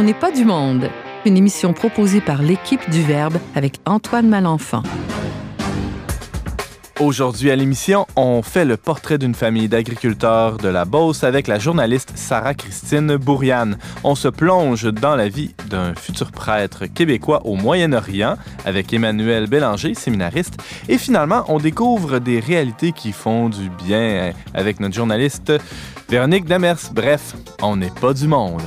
On n'est pas du monde. Une émission proposée par l'équipe du Verbe avec Antoine Malenfant. Aujourd'hui à l'émission, on fait le portrait d'une famille d'agriculteurs de la Beauce avec la journaliste Sarah-Christine Bourriane. On se plonge dans la vie d'un futur prêtre québécois au Moyen-Orient avec Emmanuel Bélanger, séminariste. Et finalement, on découvre des réalités qui font du bien avec notre journaliste Véronique Demers. Bref, on n'est pas du monde.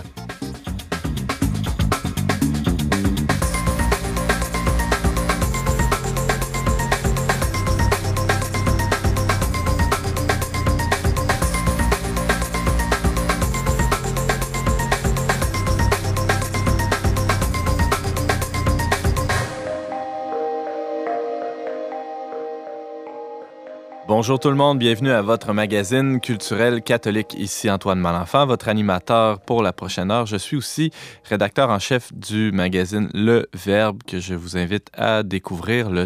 Bonjour tout le monde, bienvenue à votre magazine culturel catholique. Ici Antoine Malenfant, votre animateur pour la prochaine heure. Je suis aussi rédacteur en chef du magazine Le Verbe que je vous invite à découvrir, le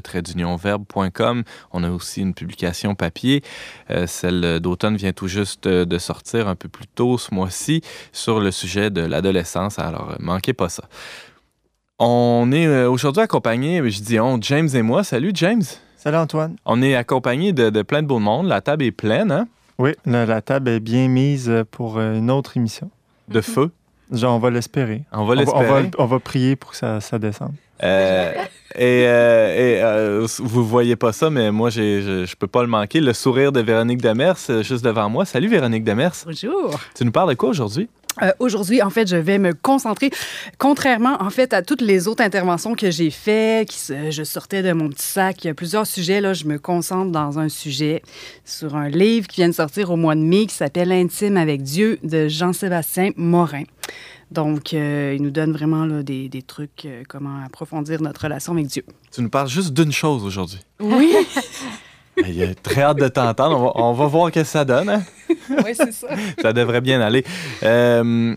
verbe.com. On a aussi une publication papier. Euh, celle d'automne vient tout juste de sortir un peu plus tôt ce mois-ci sur le sujet de l'adolescence. Alors, manquez pas ça. On est euh, aujourd'hui accompagné, je dis on, James et moi. Salut James. Salut Antoine. On est accompagné de, plein de beau monde. La table est pleine, hein? Oui, la, table est bien mise pour euh, une autre émission. De feu? Genre, on va l'espérer. On va l'espérer. On, va, prier pour que ça, ça descende. Euh, et, euh, vous voyez pas ça, mais moi, je ne peux pas le manquer. Le sourire de Véronique Demers, juste devant moi. Salut Véronique Demers. Bonjour. Tu nous parles de quoi aujourd'hui? Euh, aujourd'hui, en fait, je vais me concentrer, contrairement en fait à toutes les autres interventions que j'ai faites, qui, je sortais de mon petit sac, il y a plusieurs sujets, là, je me concentre dans un sujet sur un livre qui vient de sortir au mois de mai qui s'appelle L'intime avec Dieu de Jean-Sébastien Morin. Donc, euh, il nous donne vraiment là, des, des trucs, euh, comment approfondir notre relation avec Dieu. Tu nous parles juste d'une chose aujourd'hui. Oui. Il a très hâte de t'entendre. On va, voir ce que ça donne. Hein? oui, c'est ça. ça devrait bien aller. Euh,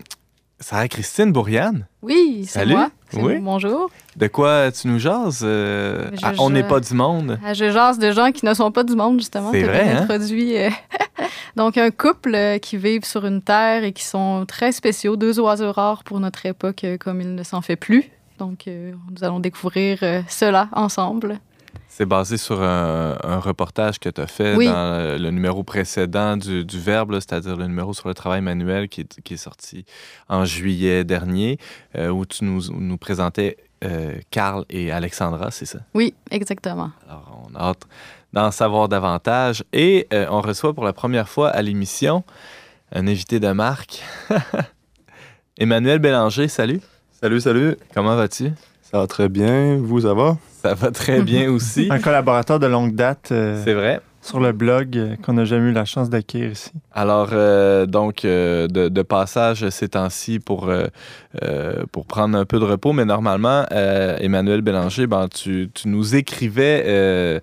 Sarah-Christine Bourriane. Oui, c'est moi. Oui. Bonjour. De quoi tu nous jases? Euh, on n'est pas du monde. Je jase de gens qui ne sont pas du monde, justement. C'est vrai, hein? Euh, donc, un couple qui vivent sur une terre et qui sont très spéciaux, deux oiseaux rares pour notre époque, comme il ne s'en fait plus. Donc, nous allons découvrir cela ensemble. C'est basé sur un, reportage que tu as fait dans le, numéro précédent du, Verbe, c'est-à-dire le numéro sur le travail manuel qui est, sorti en juillet dernier, euh, où tu nous, nous présentais euh, Carl et Alexandra, c'est ça? Oui, exactement. Alors, on a hâte d'en savoir davantage. Et euh, on reçoit pour la première fois à l'émission un invité de marque, Emmanuel Bélanger. Salut. Salut, salut. Comment vas-tu? Ça va très bien. Vous, ça va? Ça va très bien aussi. Un collaborateur de longue date. Euh, c'est vrai. Sur le blog euh, qu'on n'a jamais eu la chance d'acquérir ici. Alors, euh, donc, de, passage ces temps-ci pour, pour prendre un peu de repos, mais normalement, Emmanuel Bélanger, ben, tu, tu nous écrivais.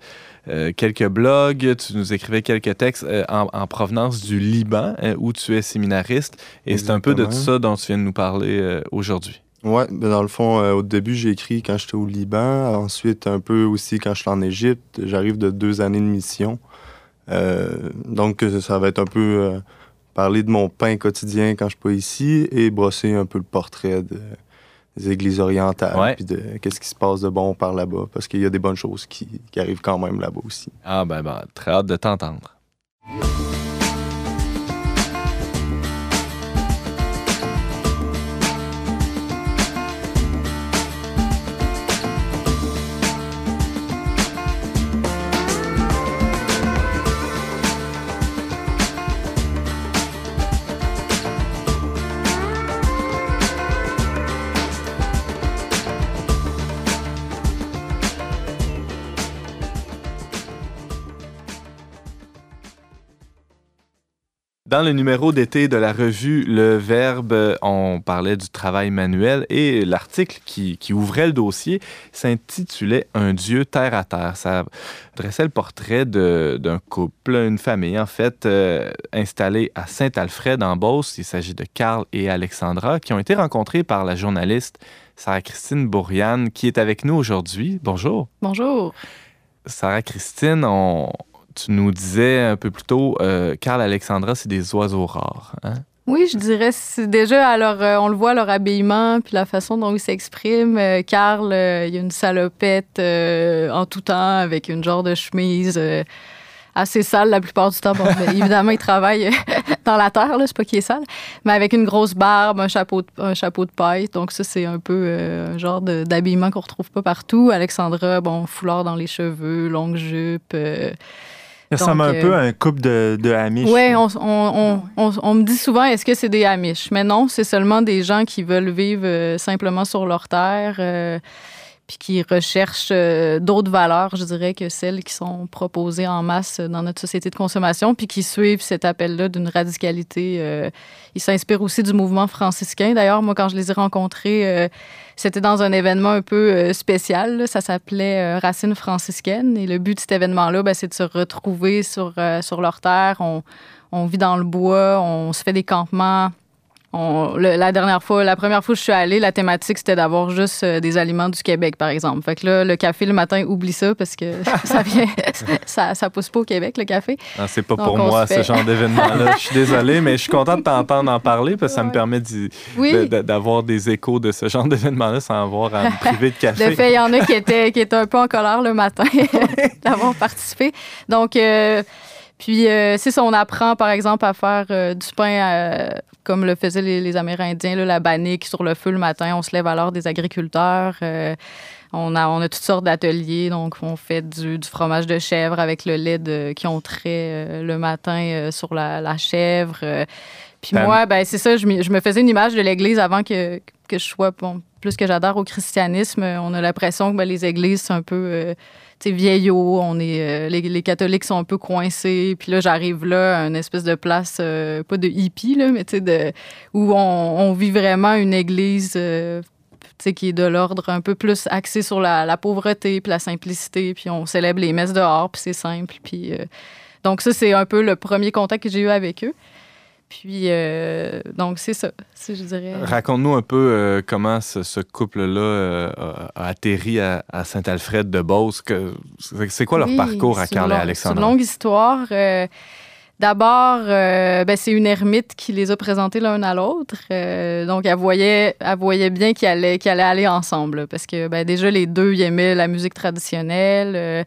quelques blogs, tu nous écrivais quelques textes en, provenance du Liban, où tu es séminariste, et c'est un peu de ça dont tu viens de nous parler aujourd'hui. Ouais, ben dans le fond, euh, au début, j'ai écrit quand j'étais au Liban. Ensuite, un peu aussi quand je suis en Égypte. J'arrive de deux années de mission. Euh, donc, ça va être un peu euh, parler de mon pain quotidien quand je suis pas ici et brosser un peu le portrait des églises orientales puis de qu'est-ce qui se passe de bon par là-bas parce qu'il y a des bonnes choses qui, qui arrivent quand même là-bas aussi. Ah ben, ben très hâte de t'entendre. Dans le numéro d'été de la revue Le Verbe, on parlait du travail manuel et l'article qui, ouvrait le dossier s'intitulait Un Dieu terre à terre. Ça dressait le portrait d'un couple, une famille en fait, euh, installée à Saint-Alfred en Beauce. Il s'agit de Carl et Alexandra qui ont été rencontrés par la journaliste Sarah-Christine Bourriane qui est avec nous aujourd'hui. Bonjour. Bonjour. Sarah-Christine, on, tu nous disais un peu plus tôt, euh, Carl Alexandra, c'est des oiseaux rares. Hein? Oui, je dirais, déjà, alors, euh, on le voit, leur habillement, puis la façon dont ils s'expriment. Euh, Carl, euh, il y a une salopette en tout temps avec une genre de chemise assez sale la plupart du temps. Bon, évidemment, il travaille dans la terre, c'est pas qu'il est sale, mais avec une grosse barbe, un chapeau de, un chapeau de paille. Donc, ça, c'est un peu un genre d'habillement qu'on retrouve pas partout. Alexandra, bon, foulard dans les cheveux, longue jupe. Il ressemble un peu à un couple de, de Amish. Oui, on, on, on, on, me dit souvent est-ce que c'est des Amish? Mais non, c'est seulement des gens qui veulent vivre euh, simplement sur leur terre. Puis qui recherchent euh, d'autres valeurs, je dirais, que celles qui sont proposées en masse dans notre société de consommation, puis qui suivent cet appel-là d'une radicalité. Euh, ils s'inspirent aussi du mouvement franciscain. D'ailleurs, moi, quand je les ai rencontrés, euh, c'était dans un événement un peu spécial. Ça s'appelait Racines franciscaines. Et le but de cet événement-là, ben, c'est de se retrouver sur, sur leur terre. On, on vit dans le bois, on se fait des campements la dernière fois, la première fois que je suis allée, la thématique, c'était d'avoir juste euh, des aliments du Québec, par exemple. Fait que là, le café le matin, oublie ça parce que ça vient, ça, ça pousse pas au Québec, le café. Ah, c'est pas pour moi, ce genre d'événement-là. Je suis désolée, mais je suis content de t'entendre en parler parce que ça me permet d'avoir des échos de ce genre d'événement-là sans avoir à me priver de café. De fait, il y en a qui étaient, qui étaient un peu en colère le matin d'avoir participé. Donc, euh, puis, euh, si on apprend, par exemple, à faire euh, du pain euh, comme le faisaient les, Amérindiens, la bannique sur le feu le matin. On se lève à l'heure des agriculteurs. on, a, on a toutes sortes d'ateliers. Donc, on fait du, fromage de chèvre avec le lait qui ont trait le matin sur la, chèvre. Puis moi, ben, c'est ça, je, me faisais une image de l'Église avant que, que je sois, bon, plus que j'adore au christianisme. On a l'impression que ben, les églises, c'est un peu vieillot, on est, euh, les, catholiques sont un peu coincés. Puis là, j'arrive là, une espèce de place, euh, pas de hippie, là, mais de, où on, vit vraiment une église euh, qui est de l'ordre un peu plus axé sur la, pauvreté puis la simplicité. Puis on célèbre les messes dehors, puis c'est simple. Puis, donc ça, c'est un peu le premier contact que j'ai eu avec eux. Puis, euh, donc, c'est ça, je dirais. Raconte-nous un peu euh, comment ce, couple-là euh, a, atterri à, Saint-Alfred de Beauce. C'est quoi leur parcours à Carl et Alexandre? C'est une longue histoire. D'abord, ben, c'est une ermite qui les a présentés l'un à l'autre. donc, elle voyait, elle voyait bien qu'ils allaient, allaient aller ensemble. Parce que ben, déjà, les deux, ils aimaient la musique traditionnelle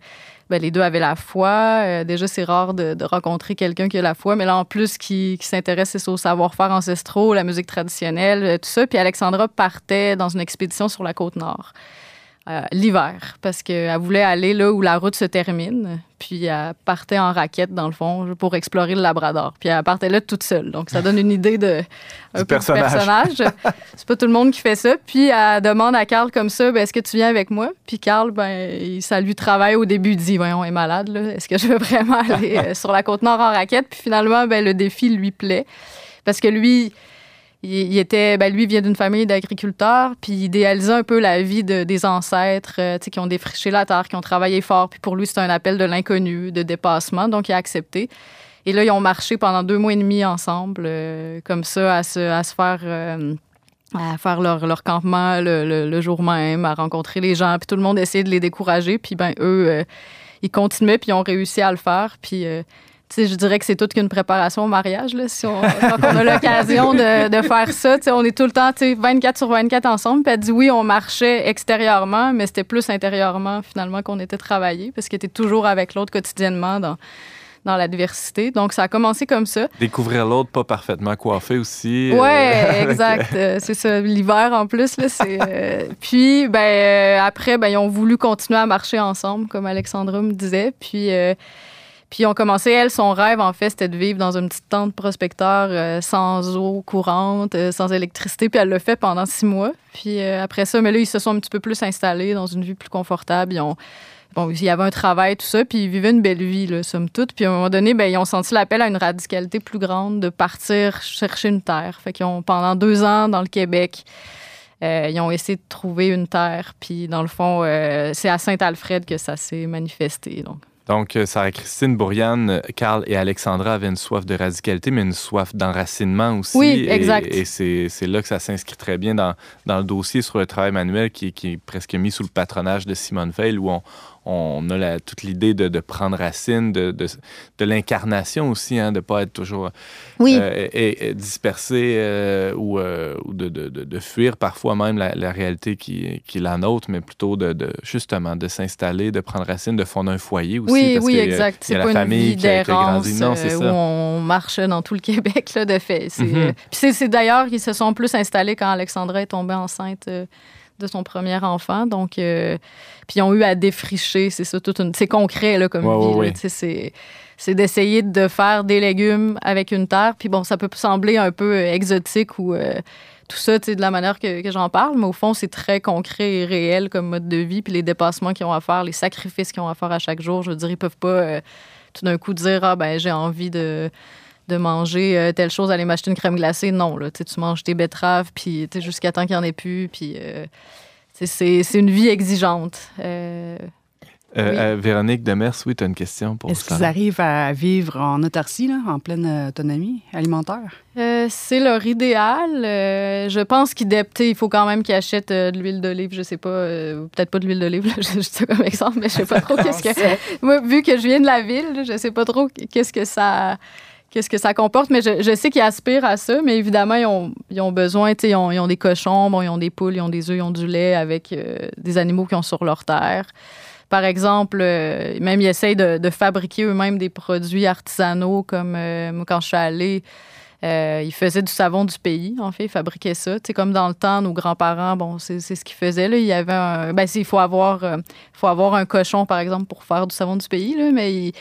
ben, les deux avaient la foi. Euh, déjà, c'est rare de, rencontrer quelqu'un qui a la foi, mais là, en plus, qui, qui s'intéresse au savoir-faire ancestraux, la musique traditionnelle, euh, tout ça. Puis Alexandra partait dans une expédition sur la côte nord. Euh, l'hiver, parce qu'elle voulait aller là où la route se termine. Puis elle partait en raquette, dans le fond, pour explorer le Labrador. Puis elle partait là toute seule. Donc ça donne une idée de un personnage. C'est pas tout le monde qui fait ça. Puis elle demande à Carl comme ça, ben, est-ce que tu viens avec moi? Puis Carl, ben, ça lui travaille au début. Il dit, voyons, est malade, Est-ce que je veux vraiment aller euh, sur la côte nord en raquette? Puis finalement, ben, le défi lui plaît. Parce que lui, il, était, ben lui vient d'une famille d'agriculteurs, puis il idéalisait un peu la vie de, des ancêtres, euh, qui ont défriché la terre, qui ont travaillé fort. Puis pour lui, c'était un appel de l'inconnu, de dépassement, donc il a accepté. Et là, ils ont marché pendant deux mois et demi ensemble, euh, comme ça, à se, euh, faire leur, campement le, jour même, à rencontrer les gens. Puis tout le monde essayait de les décourager. Puis ben eux, ils continuaient, puis ils ont réussi à le faire. Puis je dirais que c'est toute qu'une préparation au mariage. Là, si on, quand on a l'occasion de, de, faire ça, on est tout le temps 24 sur 24 ensemble. Puis elle dit oui, on marchait extérieurement, mais c'était plus intérieurement finalement qu'on était travaillé parce qu'il était toujours avec l'autre quotidiennement dans, dans l'adversité. Donc, ça a commencé comme ça. Découvrir l'autre pas parfaitement coiffé aussi. Oui, euh, exact. Euh, c'est ça. L'hiver, en plus. Là, euh, Puis, ben, après, ben, ils ont voulu continuer à marcher ensemble, comme Alexandra me disait. Puis, puis on commencé, elle, son rêve, en fait, c'était de vivre dans une petite tente prospecteur euh, sans eau courante, euh, sans électricité. Puis elle l'a fait pendant six mois. Puis euh, après ça, mais là, ils se sont un petit peu plus installés dans une vie plus confortable. Ils ont, bon, il y avait un travail, tout ça, puis ils vivaient une belle vie, là, somme toute. Puis à un moment donné, ben, ils ont senti l'appel à une radicalité plus grande de partir chercher une terre. Fait qu'ils ont, pendant deux ans dans le Québec, ils ont essayé de trouver une terre. Puis dans le fond, c'est à Saint-Alfred que ça s'est manifesté. Donc. Donc, euh, Sarah-Christine, Bourriane, Carl et Alexandra avaient une soif de radicalité, mais une soif d'enracinement aussi. Oui, exact. Et, c'est là que ça s'inscrit très bien dans, dans, le dossier sur le travail manuel qui, qui, est presque mis sous le patronage de Simone Veil, où on, on a la, toute l'idée de, de, prendre racine, de, de, de l'incarnation aussi, hein, de ne pas être toujours oui. euh, et, et dispersé euh, ou, euh, ou de, de, fuir parfois même la, la, réalité qui, qui est la nôtre, mais plutôt de, justement de s'installer, de prendre racine, de fonder un foyer aussi. Oui, parce oui, que, exact. C'est pas une vie d'errance Non, c'est où ça. on marche dans tout le Québec, là, de fait. C'est Mhm. puis c'est d'ailleurs qu'ils se sont plus installés quand Alexandra est tombée enceinte de son premier enfant. Donc, euh, puis ils ont eu à défricher, c'est ça, toute une... C'est concret, là, comme Ouais, vie. ouais, là, C'est c'est d'essayer de faire des légumes avec une terre. Puis bon, ça peut sembler un peu euh, exotique ou euh, tout ça, de la manière que, que j'en parle, mais au fond, c'est très concret et réel comme mode de vie. Puis les dépassements qu'ils ont à faire, les sacrifices qu'ils ont à faire à chaque jour, je veux dire, ils peuvent pas euh, tout d'un coup dire, ah ben j'ai envie de de manger euh, telle chose, aller m'acheter une crème glacée. Non, là, tu manges tes betteraves, puis tu sais, jusqu'à temps qu'il n'y en ait plus. Puis euh, c'est c'est une vie exigeante. Euh, Euh, Oui. euh, Véronique Demers, oui, tu as une question pour Est-ce qu'ils arrivent à vivre en autarcie, là, en pleine autonomie alimentaire? euh, c'est leur idéal. Euh, je pense qu'ils dé- tu sais, il faut quand même qu'ils achètent euh, de l'huile d'olive. Je sais pas, euh, peut-être pas de l'huile d'olive, je dis ça comme exemple, mais je sais pas trop qu'est-ce que. Moi, vu que je viens de la ville, là, je sais pas trop qu'est-ce que ça. Qu'est-ce que ça comporte, mais je, sais qu'ils aspirent à ça, mais évidemment, ils ont, besoin, ils ont, ils ont des cochons, bon, ils ont des poules, ils ont des œufs, ils ont du lait avec euh, des animaux qui ont sur leur terre. Par exemple, euh, même ils essayent de, fabriquer eux-mêmes des produits artisanaux, comme euh, moi, quand je suis allée, ils faisaient du savon du pays, en fait, ils fabriquaient ça. Comme dans le temps, nos grands-parents, bon, c'est ce qu'ils faisaient. Là. Il y avait. Ben, faut avoir, faut avoir un cochon, par exemple, pour faire du savon du pays, là, mais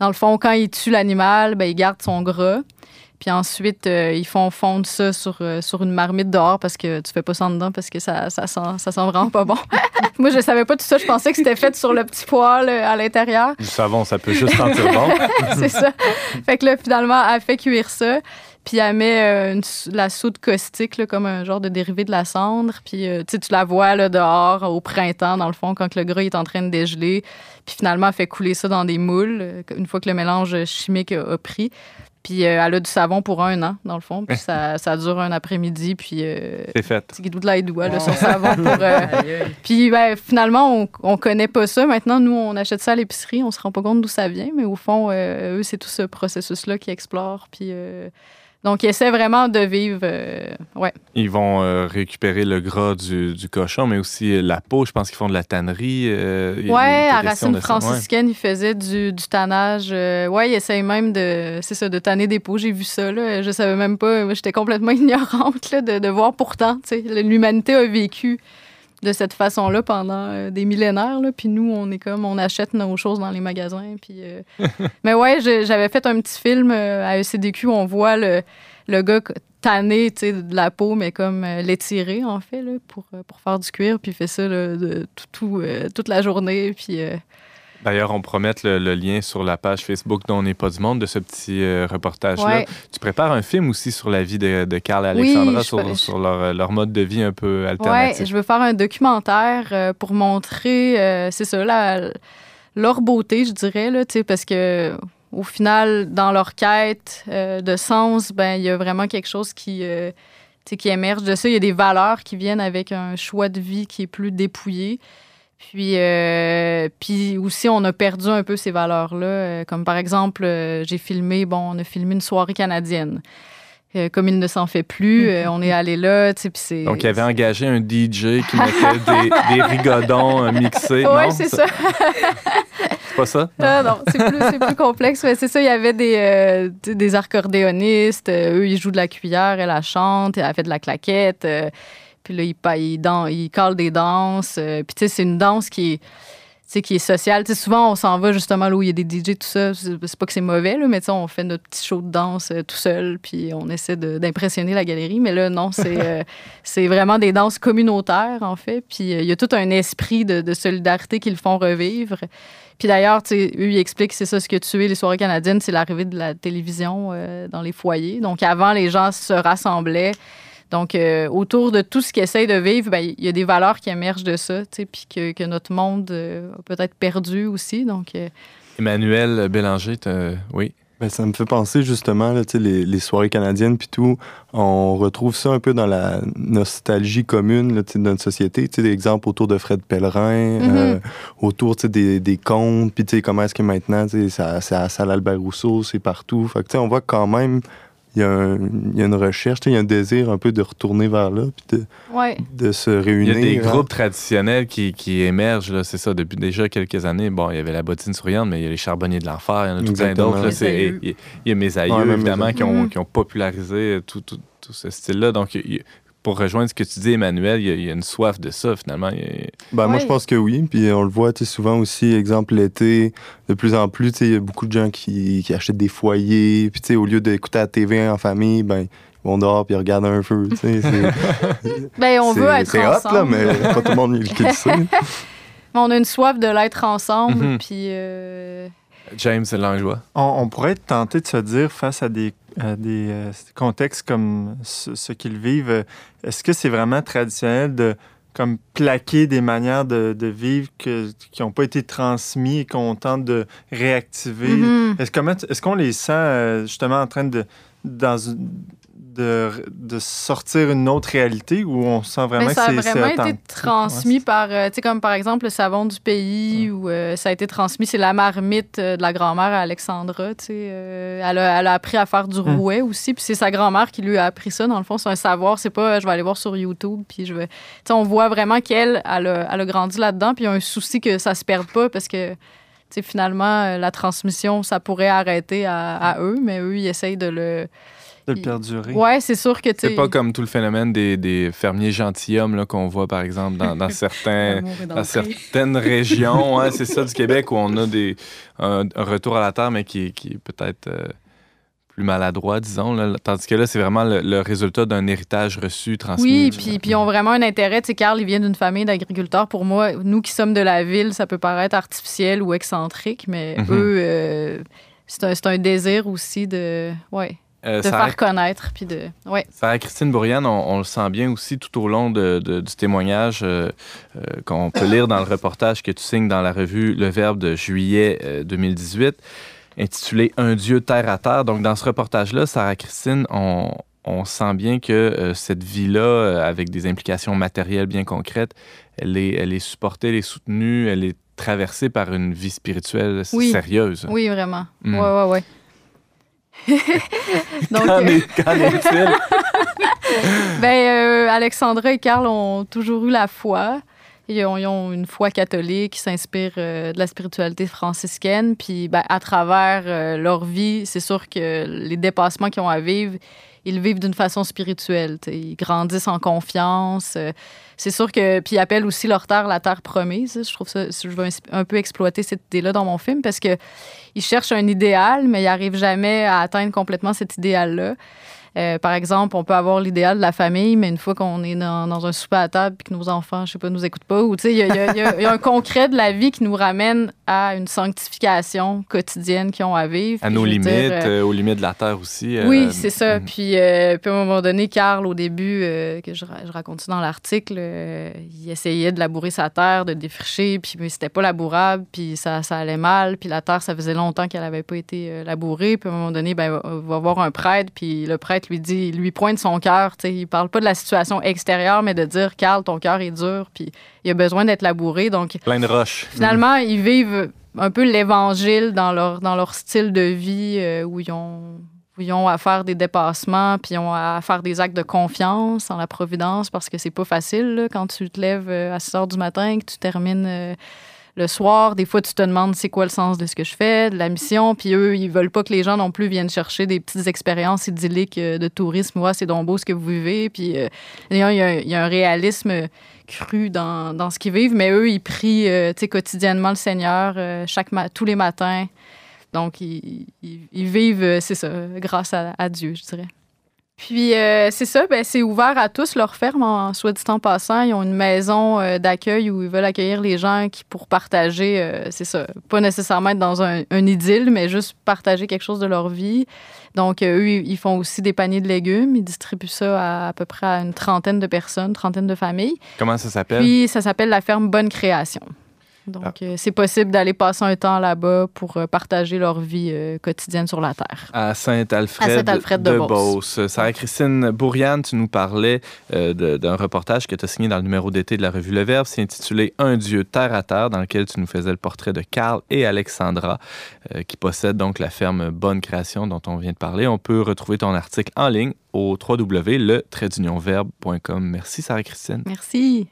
dans le fond, quand ils tuent l'animal, ben, ils gardent son gras. Puis ensuite, euh, ils font fondre ça sur, euh, sur une marmite dehors parce que tu fais pas ça en dedans parce que ça, ça, sent, ça sent vraiment pas bon. Moi, je savais pas tout ça. Je pensais que c'était fait sur le petit poêle euh, à l'intérieur. Du savon, ça peut juste sentir bon. c'est ça. Fait que là, finalement, elle fait cuire ça. Puis elle met euh, une la soude caustique, là, comme un genre de dérivé de la cendre. Puis euh, tu sais, tu la vois là, dehors au printemps, dans le fond, quand le gras est en train de dégeler. Puis finalement, elle fait couler ça dans des moules, euh, une fois que le mélange chimique a, a pris. Puis euh, elle a du savon pour un an, dans le fond. Puis ça, ça dure un après-midi. Puis euh, C'est fait. petit guidou de l'aïdoua, là, son savon pour... euh, puis ben, finalement, on, on connaît pas ça. Maintenant, nous, on achète ça à l'épicerie. On se rend pas compte d'où ça vient. Mais au fond, euh, eux, c'est tout ce processus-là qu'ils explorent. Puis... donc, ils essaient vraiment de vivre... euh, ouais. Ils vont euh, récupérer le gras du, du cochon, mais aussi euh, la peau. Je pense qu'ils font de la tannerie. euh, a à Racine. Ouais. franciscaine, ils faisaient du, du tannage. ouais, ils essayent même de, c'est ça, de tanner des peaux. J'ai vu ça, là. Je savais même pas. J'étais complètement ignorante, là, de, de voir pourtant, l'humanité a vécu de cette façon-là pendant euh, des millénaires, là. Puis nous, on est comme, on achète nos choses dans les magasins. Puis, euh, Mais ouais, j'avais fait un petit film euh, à ECDQ où on voit le, le gars sais, de la peau, mais comme euh, l'étirer, en fait, là, pour, pour faire du cuir. Puis il fait ça là, de, tout, tout, euh, toute la journée. Puis euh, D'ailleurs, on promet le, le lien sur la page Facebook dont on n'est pas du monde de ce petit euh, reportage-là. Ouais. Tu prépares un film aussi sur la vie de, de Carl et Alexandra, sur, sur leur, leur mode de vie un peu alternatif. je veux faire un documentaire euh, pour montrer, euh, c'est ça, la- leur beauté, je dirais, là, parce que au final, dans leur quête euh, de sens, ben il y a vraiment quelque chose qui, euh, qui émerge de ça. Il y a des valeurs qui viennent avec un choix de vie qui est plus dépouillé. Puis, euh, puis aussi, on a perdu un peu ces valeurs-là. Euh, Comme par exemple, euh, j'ai filmé, bon, on a filmé une soirée canadienne. Euh, comme il ne s'en fait plus, euh, on est allé là, tu sais, puis c'est... Donc, il avait engagé un DJ qui mettait des, des rigodons mixés. Ouais, non? c'est ça. C'est pas ça? Non, c'est plus, c'est plus complexe. Ouais, c'est ça, il y avait des, euh, des accordéonistes. eux, ils jouent de la cuillère, elle, elle chante, elle fait de la claquette. Puis là, dan- ils calent des danses. euh, puis tu sais, c'est une danse qui est, tu sais, qui est sociale. Tu sais, souvent, on s'en va justement là où il y a des DJ, tout ça. C'est pas que c'est mauvais, là, mais tu sais, on fait notre petit show de danse euh, tout seul, puis on essaie d'impressionner la galerie. Mais là, non, c'est euh, c'est vraiment des danses communautaires, en fait. Puis euh, il y a tout un esprit de, de solidarité qui le font revivre. Puis d'ailleurs, tu sais, eux, ils expliquent que c'est ça ce que tu es, les soirées canadiennes, c'est l'arrivée de la télévision dans les foyers. Donc avant, les gens se rassemblaient. Donc, euh, autour de tout ce qu'ils essayent de vivre, ben, il y a des valeurs qui émergent de ça, tu sais, puis que, que notre monde euh, a peut-être perdu aussi. Donc, euh, Emmanuel Bélanger, t'as- oui. Ben, ça me fait penser justement, là, les, les soirées canadiennes puis tout, on retrouve ça un peu dans la nostalgie commune là, de notre société. Des exemples autour de Fred Pellerin, Mhm. euh, autour des, des contes, puis comment est-ce que maintenant, c'est à la salle Albert Rousseau, c'est partout. Fait que, tu sais, on voit quand même, il y, a un- il y a une recherche, il y a un désir un peu de retourner vers là, puis de, Ouais. de se Il y réunir. a des hein. groupes traditionnels qui, qui émergent, là, c'est ça, depuis déjà quelques années. Bon, il y avait la bottine souriante, mais il y a les charbonniers de l'enfer, il y en a tout plein d'autres. Il y, a- mes aïeux, Ouais, évidemment, mes qui ont, Mhm. qui ont popularisé tout, tout- tout ce style-là. Donc, il pour rejoindre ce que tu dis, Emmanuel, il y a, il y a une soif de ça, finalement. Il y a- Ben, Moi, je pense que oui. Puis on le voit souvent aussi, exemple, l'été, de plus en plus, il y a beaucoup de gens qui, qui achètent des foyers. Puis au lieu d'écouter la TV en famille, ben, ils vont dehors puis ils regardent un feu. tu sais, c'est- Ben, on c'est- veut être C'est hot, là, ensemble. mais pas tout le monde qui le sait. Mais on a une soif de l'être ensemble, Mhm. puis... euh, James Langlois. On, on pourrait être tenté de se dire face à des, à des euh, contextes comme ce, ce qu'ils vivent, euh, est-ce que c'est vraiment traditionnel de comme plaquer des manières de, de vivre que- qui n'ont pas été transmises et qu'on tente de réactiver? mhm. Est-ce qu'on les sent euh, justement en train de, dans une- de, de sortir une autre réalité ou on sent vraiment Mais ça a que c'est c'est vraiment été transmis Ouais, par, euh, tu sais, comme par exemple le savon du pays, ou euh, ça a été transmis, c'est la marmite euh, de la grand-mère à Alexandra, tu sais. euh, elle, a, elle a appris à faire du Hmm. rouet aussi, puis c'est sa grand-mère qui lui a appris ça. Dans le fond, c'est un savoir, c'est pas je vais aller voir sur YouTube, puis je vais. Tu sais, on voit vraiment qu'elle, elle a, elle a grandi là-dedans, puis il y a un souci que ça se perde pas parce que. tu sais, finalement, la transmission, ça pourrait arrêter à, à eux, mais eux, ils essayent de le. De le perdurer. Ouais, c'est sûr que tu C'est pas comme tout le phénomène des, des fermiers gentilshommes là, qu'on voit, par exemple, dans, dans certains. Dans certaines régions, ouais, c'est ça du Québec où on a des, un, un retour à la terre, mais qui, est- qui est peut-être euh, plus maladroit, disons. là. Tandis que là, c'est vraiment le, le résultat d'un héritage reçu, transmis. Oui, puis, puis ils ont vraiment un intérêt. Tu sais, Carl, il vient d'une famille d'agriculteurs. Pour moi, nous qui sommes de la ville, ça peut paraître artificiel ou excentrique, mais Mhm. eux, euh, c'est un, c'est un désir aussi de, ouais, Euh, de Sarah, faire connaître. Puis de, ouais. Sarah-Christine Bourriane, on, on le sent bien aussi tout au long de- de- du témoignage euh, euh, qu'on peut lire dans le reportage que tu signes dans la revue Le Verbe de juillet euh, 2018, intitulé Un Dieu terre à terre. Donc, dans ce reportage-là, Sarah-Christine, on, on sent bien que cette vie-là, avec des implications matérielles bien concrètes, elle est, elle est supportée, elle est soutenue, elle est traversée par une vie spirituelle Oui. sérieuse. Oui, vraiment. Mm. Ouais, ouais, ouais. Donc, Qu'en euh, est-il? Ben, euh, Alexandra et Carl ont toujours eu la foi. Ils ont, ils ont une foi catholique qui s'inspire euh, de la spiritualité franciscaine. Puis, ben, à travers euh, leur vie, c'est sûr que les dépassements qu'ils ont à vivre, ils vivent d'une façon spirituelle. Ils grandissent en confiance. Euh, c'est sûr que. Puis, ils appellent aussi leur terre la terre promise. Je trouve ça. Je veux un peu exploiter cette idée-là dans mon film parce que ils cherchent un idéal, mais ils n'arrivent jamais à atteindre complètement cet idéal-là. Euh, par exemple, on peut avoir l'idéal de la famille, mais une fois qu'on est dans, dans un souper à table et que nos enfants, je sais pas, nous écoutent pas, ou tu sais, il y, a- y y y un concret de la vie qui nous ramène à une sanctification quotidienne qu'ils ont à vivre. À Puis, nos limites, dire, euh, euh, aux limites de la terre aussi. oui, c'est ça. mm. Puis, puis à un moment donné, Carl, au début, que je, ra- je raconte ça dans l'article, il essayait de labourer sa terre, de défricher, puis mais c'était pas labourable, puis ça, ça allait mal, puis la terre, ça faisait longtemps qu'elle avait pas été labourée. Puis à un moment donné, ben, il va voir un prêtre, puis le prêtre lui dit, lui pointe son cœur. Il parle pas de la situation extérieure, mais de dire, Carl, ton cœur est dur, puis il a besoin d'être labouré. Donc, Plein de roches. Finalement, ils vivent un peu l'évangile dans leur, dans leur style de vie euh, où, ils ont, où ils ont à faire des dépassements, puis ils ont à faire des actes de confiance en la providence parce que c'est pas facile là, quand tu te lèves euh, à 6 heures du matin, que tu termines euh, le soir. Des fois, tu te demandes c'est quoi le sens de ce que je fais, de la mission, puis eux, ils veulent pas que les gens non plus viennent chercher des petites expériences idylliques euh, de tourisme. Ouais, c'est donc beau ce que vous vivez, puis euh, il y, a, un- réalisme cru dans, dans ce qu'ils vivent, mais eux, ils prient euh, quotidiennement le Seigneur euh, chaque tous les matins. Donc, ils, ils- vivent, euh, c'est ça, grâce à Dieu, je dirais. Puis, euh, c'est ça, ben, c'est ouvert à tous, leur ferme, en soit dit en passant. Ils ont une maison euh, d'accueil où ils veulent accueillir les gens qui, pour partager, euh, c'est ça, pas nécessairement être dans un, un idylle, mais juste partager quelque chose de leur vie. Donc, euh, eux, ils font aussi des paniers de légumes. Ils distribuent ça à à peu près à une trentaine de personnes, trentaine de familles. Comment ça s'appelle? Puis, ça s'appelle la ferme Bonne Création. Donc, Ah. euh, c'est possible d'aller passer un temps là-bas pour euh, partager leur vie euh, quotidienne sur la Terre. À Saint-Alfred, Saint-Alfred de de Beauce. Sarah-Christine Bourriane, tu nous parlais d'un reportage que tu as signé dans le numéro d'été de la revue Le Verbe. C'est intitulé Un Dieu terre à terre, dans lequel tu nous faisais le portrait de Carl et Alexandra, qui possèdent donc la ferme Bonne Création dont on vient de parler. On peut retrouver ton article en ligne au www.le-verbe.com. Merci, Sarah-Christine. Merci.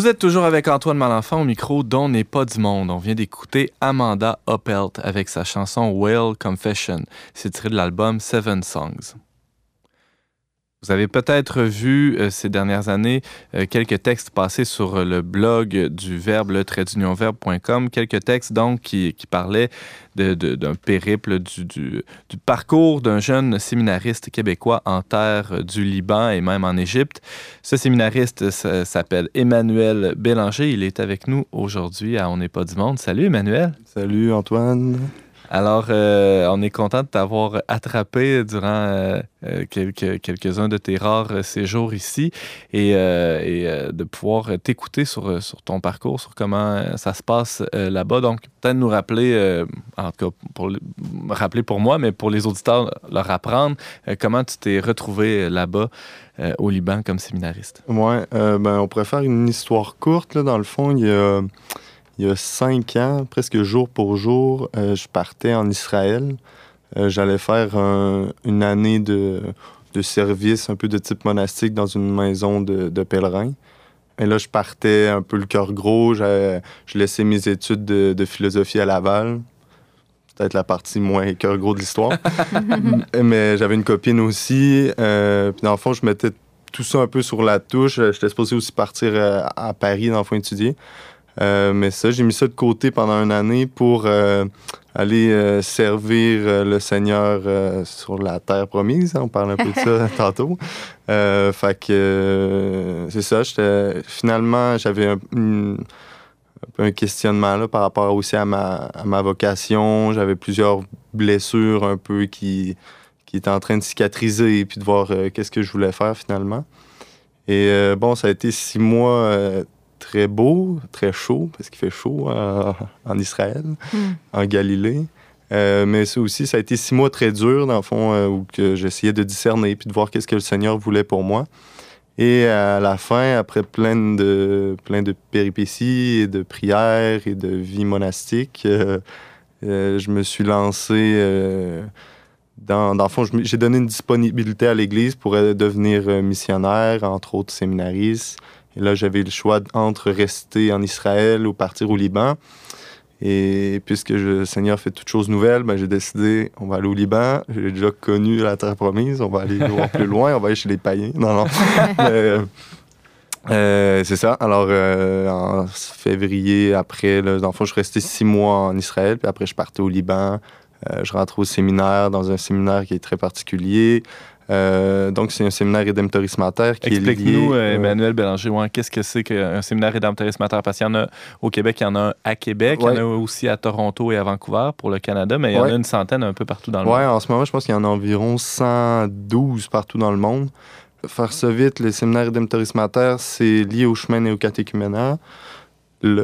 Vous êtes toujours avec Antoine Malenfant au micro dont n'est pas du monde. On vient d'écouter Amanda Oppelt avec sa chanson Whale Confession. C'est tiré de l'album Seven Songs. Vous avez peut-être vu euh, ces dernières années euh, quelques textes passés sur le blog du Verbe, le trait. Quelques textes donc qui, parlaient d'un périple, du, du- parcours d'un jeune séminariste québécois en terre du Liban et même en Égypte. Ce séminariste s'appelle Emmanuel Bélanger. Il est avec nous aujourd'hui à On n'est pas du monde. Salut Emmanuel. Salut Antoine. Alors, euh, on est content de t'avoir attrapé durant euh, euh, quelques, quelques-uns de tes rares séjours ici et, de pouvoir t'écouter sur, ton parcours, sur comment ça se passe là-bas. Donc, peut-être nous rappeler, en tout cas, pour, rappeler pour moi, mais pour les auditeurs, leur apprendre comment tu t'es retrouvé là-bas au Liban comme séminariste. Euh, ben, on pourrait faire une histoire courte. Dans le fond, il y a, il y a cinq ans, presque jour pour jour, euh, je partais en Israël. Euh, J'allais faire un- une année de, de service un peu de type monastique dans une maison de, de pèlerins. Et là, je partais un peu le cœur gros. Je laissais mes études de, de philosophie à Laval. peut-être la partie moins cœur gros de l'histoire. Mais j'avais une copine aussi. euh, puis dans le fond, je mettais tout ça un peu sur la touche. J'étais supposé aussi partir euh, à Paris, dans le fond, étudier. Euh, mais ça, j'ai mis ça de côté pendant une année pour euh, aller euh, servir le Seigneur sur la terre promise. On parle un peu de ça tantôt. Fait que c'est ça. Finalement, j'avais un, un peu un questionnement là, par rapport aussi à ma, à ma vocation. J'avais plusieurs blessures un peu qui, qui étaient en train de cicatriser puis de voir qu'est-ce que je voulais faire finalement. Et bon, ça a été six mois très beaux, très chauds, parce qu'il fait chaud euh, en Israël, Hmm. en Galilée. Euh, mais ça aussi, ça a été six mois très durs, dans le fond, euh, où que j'essayais de discerner puis de voir qu'est-ce que le Seigneur voulait pour moi. Et à la fin, après plein de, plein de péripéties et de prières et de vie monastique, euh, je me suis lancé dans, dans le fond, j'ai donné une disponibilité à l'Église pour devenir missionnaire, entre autres séminariste. Et là, j'avais le choix entre rester en Israël ou partir au Liban. Et puisque le Seigneur fait toutes choses nouvelles, ben, j'ai décidé, on va aller au Liban. J'ai déjà connu la terre promise, on va aller voir plus loin, on va aller chez les païens. Non, non. Euh, euh, c'est ça. Alors, euh, en février, après, là, dans le fond, je restais six mois en Israël, puis après, je partais au Liban. Je rentrais au séminaire, dans un séminaire qui est très particulier. Euh, donc, c'est un séminaire Redemptoris Mater qui est lié... Explique-nous, euh, euh, Emmanuel Bélanger, ouais, qu'est-ce que c'est qu'un séminaire Rédemptoris Mater? Parce qu'il y en a au Québec, il y en a un à Québec, il y en a aussi à Toronto et à Vancouver pour le Canada, mais il y en a une centaine un peu partout dans le monde. en ce moment, je pense qu'il y en a environ 112 partout dans le monde. Faire ça vite, le séminaire Redemptoris Mater, c'est lié au chemin néocatéchuménal, là,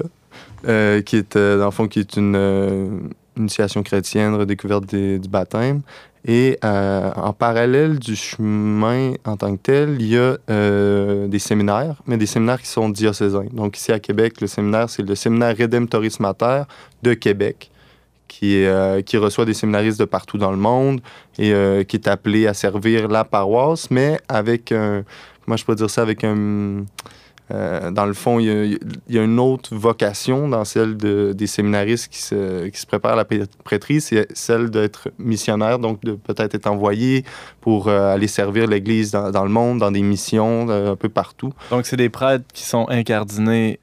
euh, qui est, euh, dans le fond, qui est une euh, initiation chrétienne, redécouverte des- du baptême. Et euh, en parallèle du chemin en tant que tel, il y a euh, des séminaires, mais des séminaires qui sont diocésains. Donc ici à Québec, le séminaire, c'est le séminaire Redemptoris Mater de Québec qui, euh, qui reçoit des séminaristes de partout dans le monde et qui est appelé à servir la paroisse, mais avec un. Comment je peux dire ça Avec un. Euh, dans le fond, il y, a, il y a une autre vocation dans celle de, des séminaristes qui se, qui se préparent à la prê- prêtrise, c'est celle d'être missionnaire, donc de peut-être être envoyé pour euh, aller servir l'Église dans, dans le monde, dans des missions euh, un peu partout. Donc, c'est des prêtres qui sont incardinés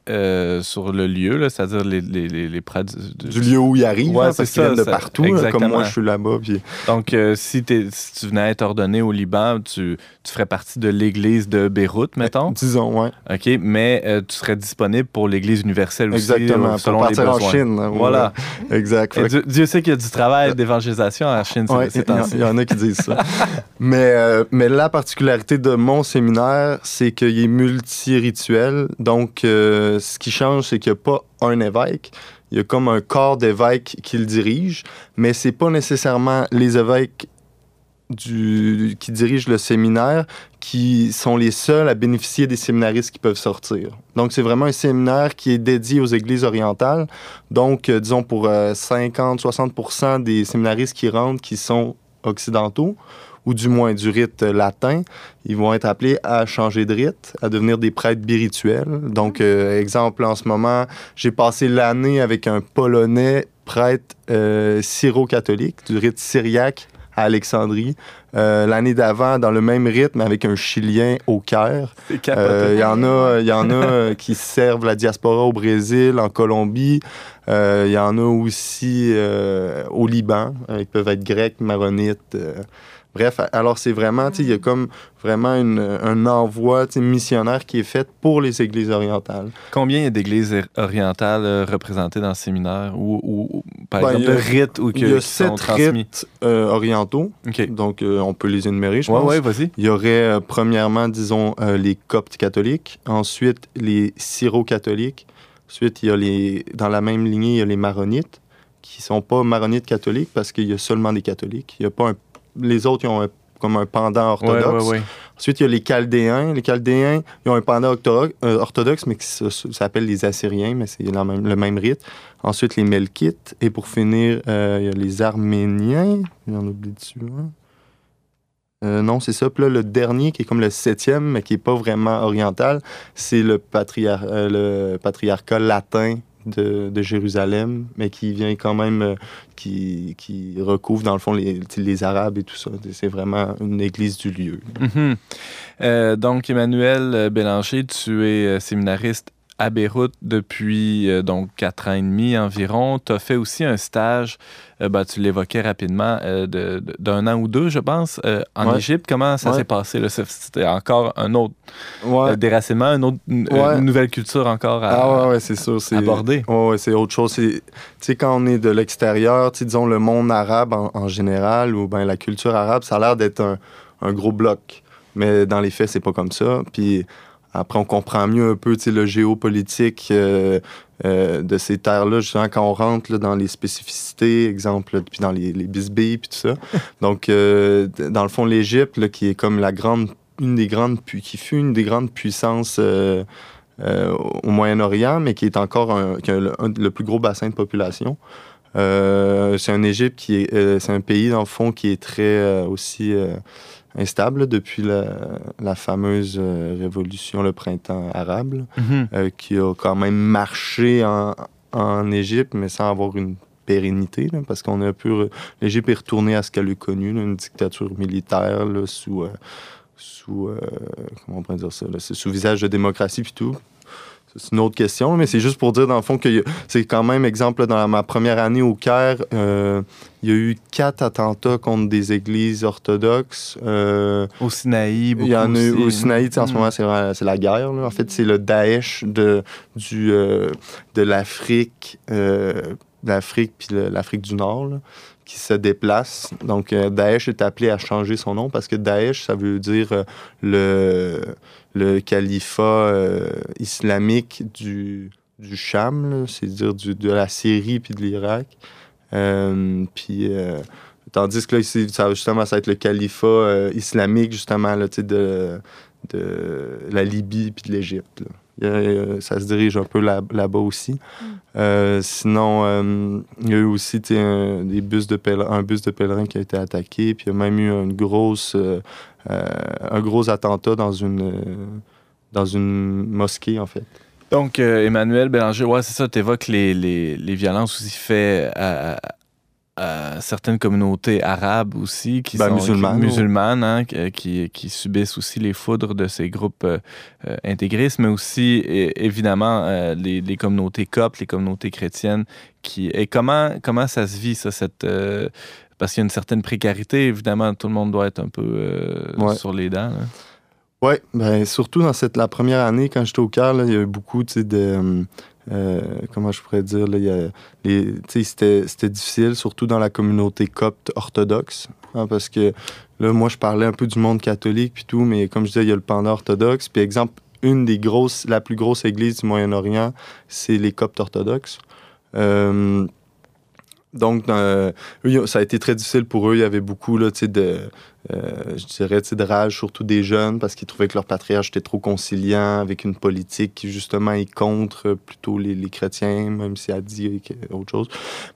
sur le lieu, c'est-à-dire les, les, les, les prêtres du, Du lieu où ils arrivent, Ouais, hein, parce qu'ils viennent de partout, là, comme moi je suis là-bas. Puis... Donc, si, si tu venais être ordonné au Liban, tu, tu ferais partie de l'église de Beyrouth, mettons? Disons, ouais. OK, mais euh, tu serais disponible pour l'église universelle aussi, Exactement, euh, selon pour les partir en besoins. Chine. hein, Voilà. ouais. Exact. Et Dieu, Dieu sait qu'il y a du travail d'évangélisation en Chine Ouais, il y, en- temps-ci. il y en a qui disent ça. mais, euh, mais la particularité de mon séminaire, c'est qu'il est multi-rituel. Donc, euh, ce qui change, c'est qu'il n'y a pas un évêque. Il y a comme un corps d'évêques qui le dirige, mais c'est pas nécessairement les évêques du, qui dirigent le séminaire qui sont les seuls à bénéficier des séminaristes qui peuvent sortir. Donc, c'est vraiment un séminaire qui est dédié aux églises orientales. Donc, euh, disons pour 50-60% des séminaristes qui rentrent qui sont occidentaux, ou du moins du rite euh, latin, ils vont être appelés à changer de rite, à devenir des prêtres birituels. Donc, euh, exemple, en ce moment, j'ai passé l'année avec un Polonais prêtre euh, syro-catholique du rite syriaque à Alexandrie. Euh, L'année d'avant, dans le même rythme, avec un Chilien au Caire. Euh, Il y en a, il y en a euh, qui servent la diaspora au Brésil, en Colombie. Euh, Il y en a aussi au Liban. Ils peuvent être grecs, maronites. Bref, alors c'est vraiment, tu sais, il y a comme vraiment une- un envoi tu sais, missionnaire qui est fait pour les églises orientales. Combien il y a d'églises orientales euh, représentées dans le séminaire ou, ou- ou, par Ben, exemple il y a- de rites ou que, il y a sept rites euh, orientaux, donc euh, on peut les énumérer, je Ouais, pense. ouais, vas-y. Il y aurait euh, premièrement, disons, euh, les coptes catholiques, ensuite les syro-catholiques, ensuite il y a les, dans la même lignée, il y a les maronites, qui sont pas maronites catholiques parce qu'il y a seulement des catholiques. Il y a pas un- les autres, ils ont un- comme un pendant orthodoxe. ouais, ouais. Ensuite, il y a les Chaldéens. Les Chaldéens, ils ont un pendant euh, orthodoxe, mais qui s'appelle les Assyriens, mais c'est même- le même rite. Ensuite, les Melkites. Et pour finir, euh, il y a les Arméniens. J'en oublie dessus. hein. Euh, non, c'est ça. Puis là, le dernier, qui est comme le septième, mais qui n'est pas vraiment oriental, c'est le, patriar- euh, le patriarcat latin de, Jérusalem, mais qui vient quand même, euh, qui, qui recouvre dans le fond les, Arabes et tout ça. C'est vraiment une église du lieu. Mhm. Euh, donc, Emmanuel Bélanger, tu es euh, séminariste à Beyrouth depuis euh, donc quatre ans et demi environ. Tu as fait aussi un stage, euh, ben, tu l'évoquais rapidement, euh, d'un an ou deux, je pense, euh, en Ouais. Égypte. Comment ça Ouais. s'est passé? là? C'est- C'était encore un autre Ouais. euh, déracinement, une, autre, une, Ouais. une nouvelle culture encore à, Ah ouais, ouais, c'est sûr. C'est aborder. Ouais, ouais, c'est autre chose. Tu sais, quand on est de l'extérieur, disons le monde arabe en, en général, ou ben la culture arabe, ça a l'air d'être un, un gros bloc. Mais dans les faits, c'est pas comme ça. Puis après, on comprend mieux un peu, le géopolitique euh, euh, de ces terres-là, justement, quand on rentre là, dans les spécificités, exemple, puis dans les, les bisbilles, puis tout ça. Donc, euh, dans le fond, l'Égypte, qui est comme la grande, une des grandes, qui fut une des grandes puissances euh, euh, au Moyen-Orient, mais qui est encore un- qui a le, un- le plus gros bassin de population. Euh, c'est un Égypte qui est, euh, c'est un pays dans le fond qui est très euh, aussi euh, instable depuis la, la fameuse euh, révolution, le printemps arabe, là, Mhm. euh, qui a quand même marché en, en Égypte, mais sans avoir une pérennité, là, parce qu'on a un peu, re- l'Égypte est retournée à ce qu'elle a connu, là, une dictature militaire là, sous, euh, sous comment on pourrait dire ça, sous visage de démocratie puis tout. C'est une autre question, mais c'est juste pour dire, dans le fond, que c'est quand même, exemple, dans ma première année au Caire, euh, il y a eu quatre attentats contre des églises orthodoxes. Euh, Au Sinaï, beaucoup il y en a eu au Sinaï, en ce Mm. moment, c'est la guerre. là. En fait, c'est le Daesh de, du, euh, de l'Afrique, l'Afrique puis l'Afrique du Nord là, qui se déplace. Donc, euh, Daesh est appelé à changer son nom parce que Daesh, ça veut dire euh, le, le califat euh, islamique du, du Cham, c'est-à-dire de la Syrie puis de l'Irak. Puis, tandis que là, ici, ça justement, ça va être le califat islamique, justement, là, de, de la Libye puis de l'Égypte. Euh, ça se dirige un peu là- là-bas aussi. Euh, sinon, euh, il y a eu aussi un, des bus de pèler- un bus de pèlerins qui a été attaqué, puis il y a même eu une grosse, un gros attentat dans une, dans une mosquée, en fait. Donc, euh, Emmanuel Bélanger, ouais, c'est ça, tu évoques les, les, les violences aussi faites à, à- certaines communautés arabes aussi, qui Ben, sont musulmanes, qui- ouais. musulmanes, hein, qui, subissent aussi les foudres de ces groupes euh, euh, intégristes, mais aussi, évidemment, euh, les, les communautés coptes, les communautés chrétiennes. Qui, et comment, comment ça se vit, ça, cette... parce qu'il y a une certaine précarité, évidemment, tout le monde doit être un peu Ouais. sur les dents. là. Oui, ben, surtout dans cette, la première année, quand j'étais au Caire, là, il y a eu beaucoup de. Euh, comment je pourrais dire c'était, difficile, surtout dans la communauté copte orthodoxe. hein, parce que là, moi, je parlais un peu du monde catholique puis tout, mais comme je disais, il y a le pendant orthodoxe. Puis, exemple, une des grosses, la plus grosse église du Moyen-Orient, c'est les coptes orthodoxes. Euh, donc, ça a été très difficile pour eux. Il y avait beaucoup là, de, euh, je dirais, de rage, surtout des jeunes, parce qu'ils trouvaient que leur patriarche était trop conciliant avec une politique qui, justement, est contre plutôt les, les chrétiens, même s'il a dit autre chose.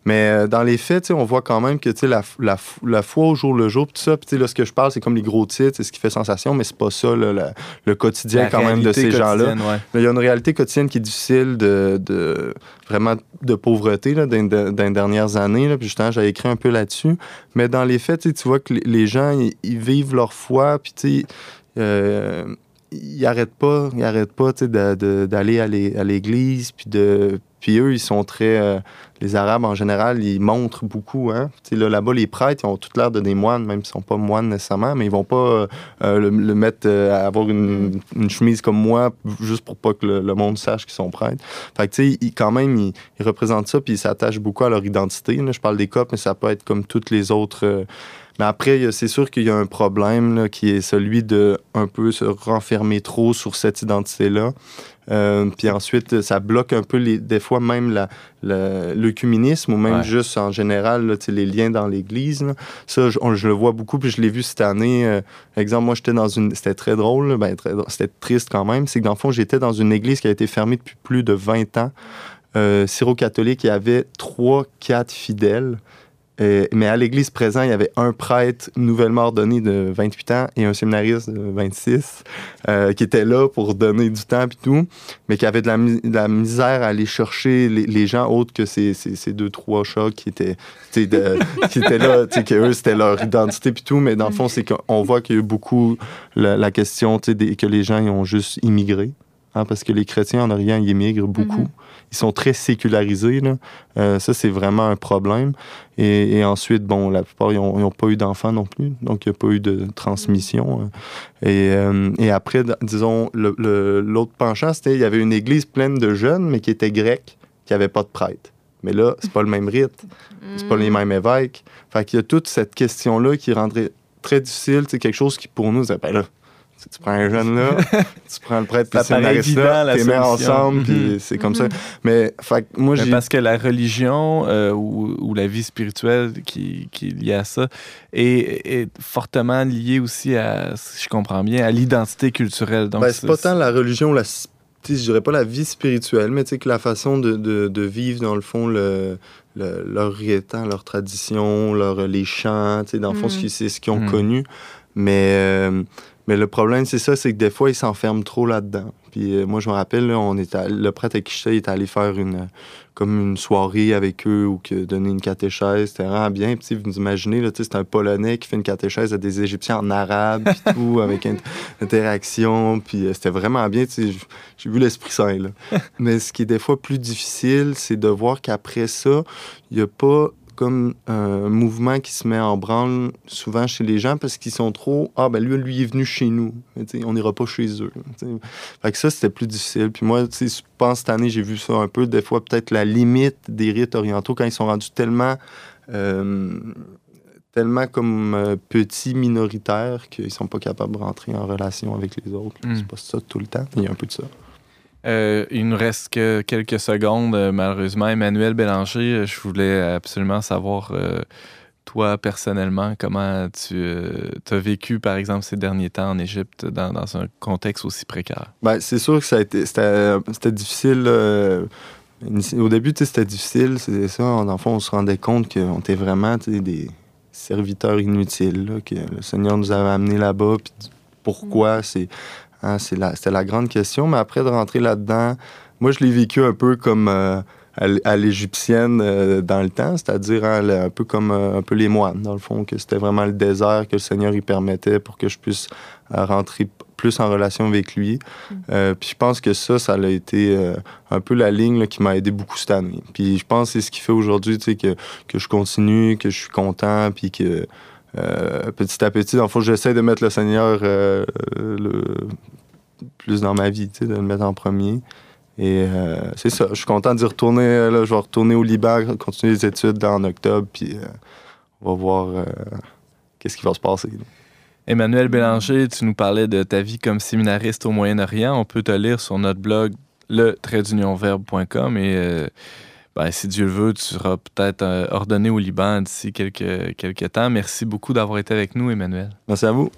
Mais euh, dans les faits, on voit quand même que la, la, la foi au jour le jour, tout ça, puis là, ce que je parle, c'est comme les gros titres, c'est ce qui fait sensation, mais c'est pas ça, là, la- le quotidien quand même de ces gens-là. ouais. Il y a une réalité quotidienne qui est difficile de, de vraiment de pauvreté là, dans, dans- les dernières années. Là, puis justement, j'ai écrit un peu là-dessus. Mais dans les faits, tu vois que les- les gens, ils, ils vivent leur foi, puis tu sais, euh, ils n'arrêtent pas, ils arrêtent pas d'aller à l'é- à l'église, puis de... Puis eux, ils sont très... euh, les Arabes, en général, ils montrent beaucoup. Hein? Là-bas, les prêtres, ils ont toute l'air de des moines, même s'ils sont pas moines nécessairement, mais ils vont pas euh, le, le mettre à avoir une, chemise comme moi, juste pour pas que le, monde sache qu'ils sont prêtres. Fait que, tu quand même, ils, représentent ça, puis ils s'attachent beaucoup à leur identité. Je parle des copes, mais ça peut être comme toutes les autres... mais après, c'est sûr qu'il y a un problème là, qui est celui de un peu se renfermer trop sur cette identité-là. Euh, puis ensuite, ça bloque un peu, les, des fois, même la, la- l'œcuménisme ou même Ouais. juste en général, là, les liens dans l'Église. là. Ça, je, on- je le vois beaucoup, puis je l'ai vu cette année. Euh, exemple, moi, j'étais dans une... C'était très drôle, ben, très c'était triste quand même. C'est que dans le fond, j'étais dans une église qui a été fermée depuis plus de 20 ans. Euh, Syro-catholique, il y avait 3-4 fidèles. Euh, mais à l'église présente, il y avait un prêtre nouvellement ordonné de 28 ans et un séminariste de 26 euh, qui étaient là pour donner du temps et tout, mais qui avaient de la, misère à aller chercher les, gens autres que ces, deux, trois chats qui étaient, de- qui étaient là, que eux, c'était leur identité puis tout, mais dans le fond, c'est qu'on voit qu'il y a eu beaucoup la, question, des- que les gens ils ont juste immigré. hein, parce que les chrétiens en Orient, ils immigrent beaucoup. Mhm. Ils sont très sécularisés. Là. Euh, ça, c'est vraiment un problème. Et, et ensuite, bon, la plupart, ils n'ont pas eu d'enfants non plus. Donc, il n'y a pas eu de transmission. hein. Et, euh, et après, disons, le- le- l'autre penchant, c'était il y avait une église pleine de jeunes, mais qui était grecque, qui n'avait pas de prêtre. Mais là, c'est pas le même rite, c'est pas les mêmes évêques. Fait qu'il y a toute cette question-là qui rendrait très difficile. C'est quelque chose qui, pour nous, c'est ben là, tu tu prends un jeune là, tu prends le prêtre, puis Ça le là, la t'es mets ensemble, Mhm. puis c'est comme ça. Mhm. Mais, fait que moi, Mais j'ai parce que la religion euh, ou, ou la vie spirituelle qui, qui est liée à ça est, est fortement liée aussi à, si je comprends bien, à l'identité culturelle. Donc, Ben, c'est pas tant la religion, la, tu sais, je dirais pas la vie spirituelle, mais tu sais que la façon de, de, de vivre, dans le fond, le, le- leur hein, leur tradition, leur, les chants, tu sais, dans le fond, Mhm. ce qui- c'est ce qu'ils ont Mhm. connu. Mais, euh, mais le problème, c'est ça, c'est que des fois, ils s'enferment trop là-dedans. Puis euh, moi, je me rappelle, là, on était, à- le prêtre avec qui j'étais, est allé faire une, comme une soirée avec eux ou que donner une catéchèse. C'était vraiment bien. Puis vous imaginez, là, c'est un Polonais qui fait une catéchèse à des Égyptiens en arabe, puis tout, avec une interaction. Puis euh, c'était vraiment bien. J'ai vu l'Esprit Saint, là. Mais ce qui est des fois plus difficile, c'est de voir qu'après ça, il n'y a pas comme un mouvement qui se met en branle souvent chez les gens parce qu'ils sont trop ah ben lui lui est venu chez nous Mais, on n'ira pas chez eux tu sais. fait que ça c'était plus difficile puis moi je pense cette année j'ai vu ça un peu des fois peut-être la limite des rites orientaux quand ils sont rendus tellement euh, tellement comme euh, petits minoritaires qu'ils sont pas capables de rentrer en relation avec les autres là. Mm. c'est pas ça tout le temps il y a un peu de ça Euh, il nous reste que quelques secondes, euh, malheureusement. Emmanuel Bélanger, euh, je voulais absolument savoir, euh, toi, personnellement, comment tu as vécu, par exemple, ces derniers temps en Égypte dans, dans un contexte aussi précaire? Ben, c'est sûr que ça a été, c'était, c'était difficile. euh, au début, c'était difficile. C'est ça. En enfant, on se rendait compte qu'on était vraiment des serviteurs inutiles, là, que le Seigneur nous avait amenés là-bas. Puis pourquoi, c'est, hein, c'est la, c'était la grande question. Mais après, de rentrer là-dedans, moi, je l'ai vécu un peu comme euh, à l'égyptienne euh, dans le temps, c'est-à-dire hein, le- un peu comme euh, un peu les moines, dans le fond, que c'était vraiment le désert que le Seigneur y permettait pour que je puisse rentrer p- plus en relation avec lui. Euh, puis je pense que ça, ça a été un peu la ligne là, qui m'a aidé beaucoup cette année. Puis je pense que c'est ce qui fait aujourd'hui, que, que je continue, que je suis content, puis que euh, petit à petit, dans le fond, j'essaie de mettre le Seigneur euh, le, plus dans ma vie, de le mettre en premier. Et euh, c'est ça, je suis content d'y retourner. Là, je vais retourner au Liban, continuer les études en octobre, puis on va voir qu'est-ce qui va se passer. Emmanuel Bélanger, tu nous parlais de ta vie comme séminariste au Moyen-Orient. On peut te lire sur notre blog le et ben, si Dieu le veut, tu seras peut-être euh, ordonné au Liban d'ici quelques, quelques temps. Merci beaucoup d'avoir été avec nous, Emmanuel. Merci à vous.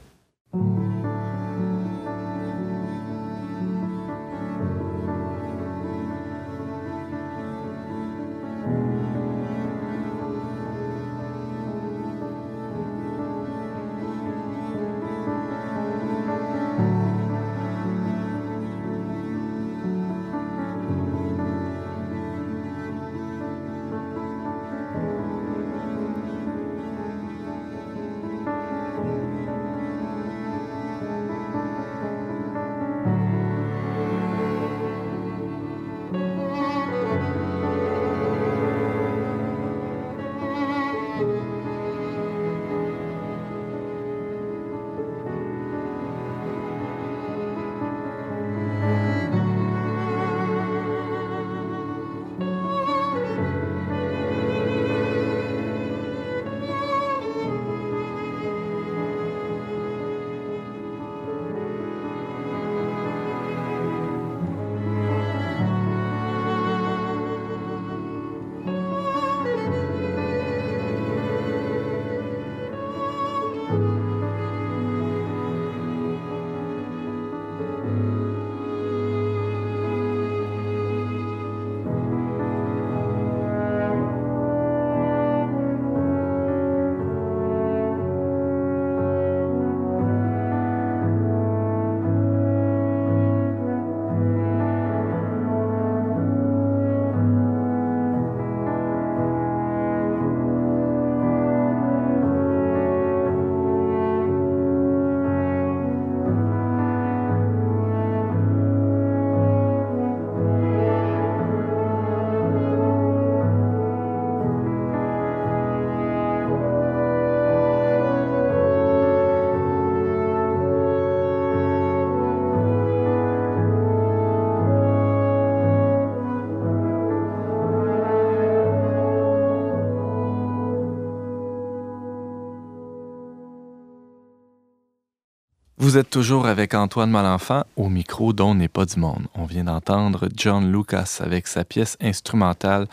Vous êtes toujours avec Antoine Malenfant au micro dont n'est pas du monde. On vient d'entendre John Lucas avec sa pièce instrumentale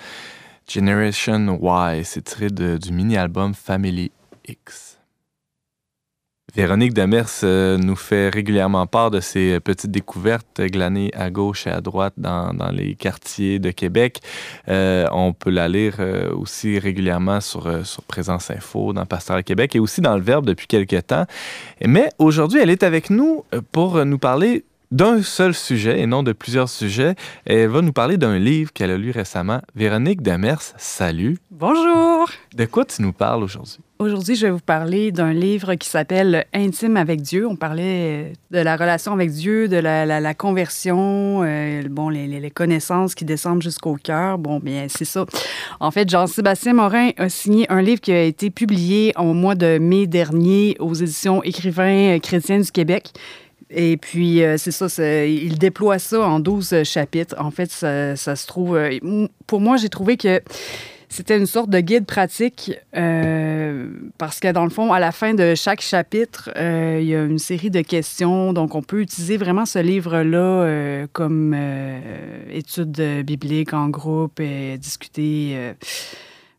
Generation Y. C'est tiré du mini-album Family X. Véronique Demers euh, nous fait régulièrement part de ses petites découvertes glanées à gauche et à droite dans, les quartiers de Québec. Euh, on peut la lire euh, aussi régulièrement sur, euh, sur Présence Info, dans Pastoral Québec et aussi dans Le Verbe depuis quelques temps. Mais aujourd'hui, elle est avec nous euh, pour nous parler d'un seul sujet et non de plusieurs sujets. Elle va nous parler d'un livre qu'elle a lu récemment. Véronique Demers, salut. Bonjour! De quoi tu nous parles aujourd'hui? Aujourd'hui, je vais vous parler d'un livre qui s'appelle Intime avec Dieu. On parlait euh, de la relation avec Dieu, de la, la- la conversion, euh, bon, les, les- les connaissances qui descendent jusqu'au cœur. Bon, bien, c'est ça. En fait, Jean-Sébastien Morin a signé un livre qui a été publié au mois de mai dernier aux éditions Écrivains chrétiens du Québec. Et puis, euh, c'est ça, il déploie ça en 12 chapitres. En fait, ça, se trouve... euh, pour moi, j'ai trouvé que c'était une sorte de guide pratique euh, parce que dans le fond, à la fin de chaque chapitre, euh, il y a une série de questions. Donc, on peut utiliser vraiment ce livre-là euh, comme euh, étude biblique en groupe et discuter.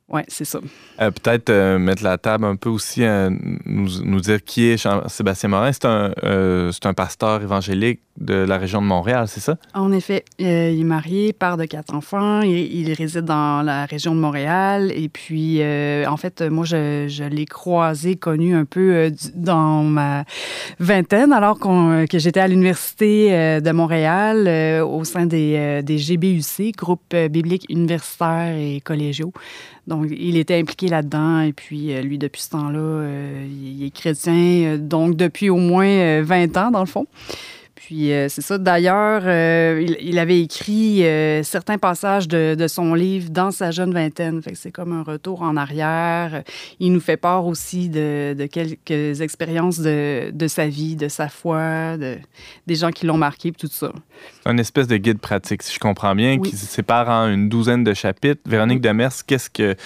Ouais, c'est ça. Euh, Peut-être euh, mettre la table un peu aussi, euh, nous, nous dire qui est Jean-Sébastien Morin. C'est un, un pasteur évangélique de la région de Montréal, c'est ça? En effet, il est marié, père de quatre enfants. Il, il réside dans la région de Montréal. Et puis, en fait, moi, je, je l'ai croisé, connu un peu dans ma vingtaine, alors que j'étais à l'Université de Montréal au sein des, des GBUC, groupe euh, biblique universitaire et collégiaux. Donc, il était impliqué là-dedans. Et puis, euh, lui, depuis ce temps-là, euh, il est chrétien, euh, donc depuis au moins euh, 20 ans, dans le fond. Puis euh, c'est ça. D'ailleurs, euh, il, il avait écrit euh, certains passages de, de son livre dans sa jeune vingtaine. Fait que c'est comme un retour en arrière. Il nous fait part aussi de, de quelques expériences de, de sa vie, de sa foi, de, des gens qui l'ont marqué, tout ça. Une espèce de guide pratique, si je comprends bien, Oui. qui se sépare en une douzaine de chapitres. Véronique Demers, qu'est-ce que,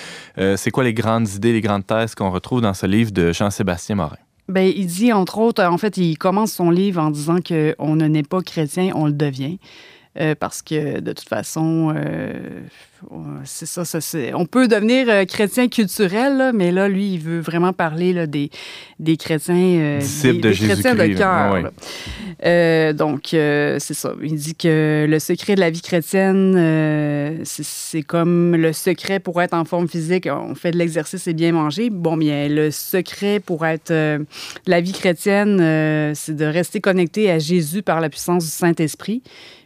c'est quoi les grandes idées, les grandes thèses qu'on retrouve dans ce livre de Jean-Sébastien Morin? Ben, il dit, entre autres, en fait, il commence son livre en disant qu'on ne naît pas chrétien, on le devient. Euh, parce que de toute façon, euh, c'est ça, on peut devenir euh, chrétien culturel, là, mais là, lui, il veut vraiment parler là, des, des chrétiens, des, de des chrétiens de cœur. Donc, c'est ça. Il dit que le secret de la vie chrétienne, c'est- comme le secret pour être en forme physique. On fait de l'exercice et bien manger. Bon, bien, le secret pour être la vie chrétienne, c'est de rester connecté à Jésus par la puissance du Saint-Esprit.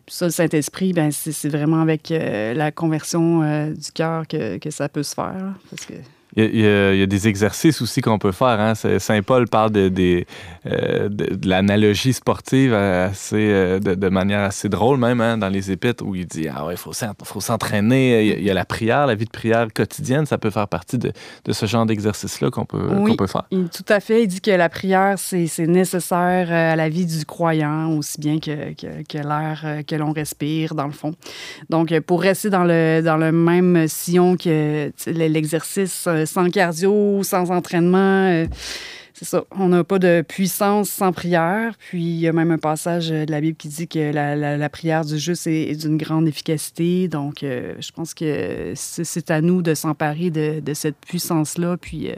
Ça, le Saint-Esprit, ben, c'est vraiment avec euh, la conversion euh, du cœur que, que ça peut se faire. parce que Il y, a, y y des exercices aussi qu'on peut faire. Hein? Saint Paul parle de, euh, de, de l'analogie sportive assez, euh, de, manière assez drôle même hein, dans les épîtres où il dit ah ouais, il faut faut s'entraîner. Il y a- il y a la prière, la vie de prière quotidienne, ça peut faire partie de, ce genre d'exercice-là qu'on peut, Oui. peut faire. Il- tout à fait. Il dit que la prière, c'est nécessaire euh, à la vie du croyant, aussi bien que, que, que l'air que l'on respire, dans le fond. Donc, pour rester dans le, dans le même sillon que l'exercice sans cardio, sans entraînement, euh, c'est ça. On n'a pas de puissance sans prière. Puis, il y a même un passage de la Bible qui dit que la, la- la prière du juste est, est d'une grande efficacité. Donc, euh, je pense que c'est c'est à nous de s'emparer de, de cette puissance-là. Puis, euh,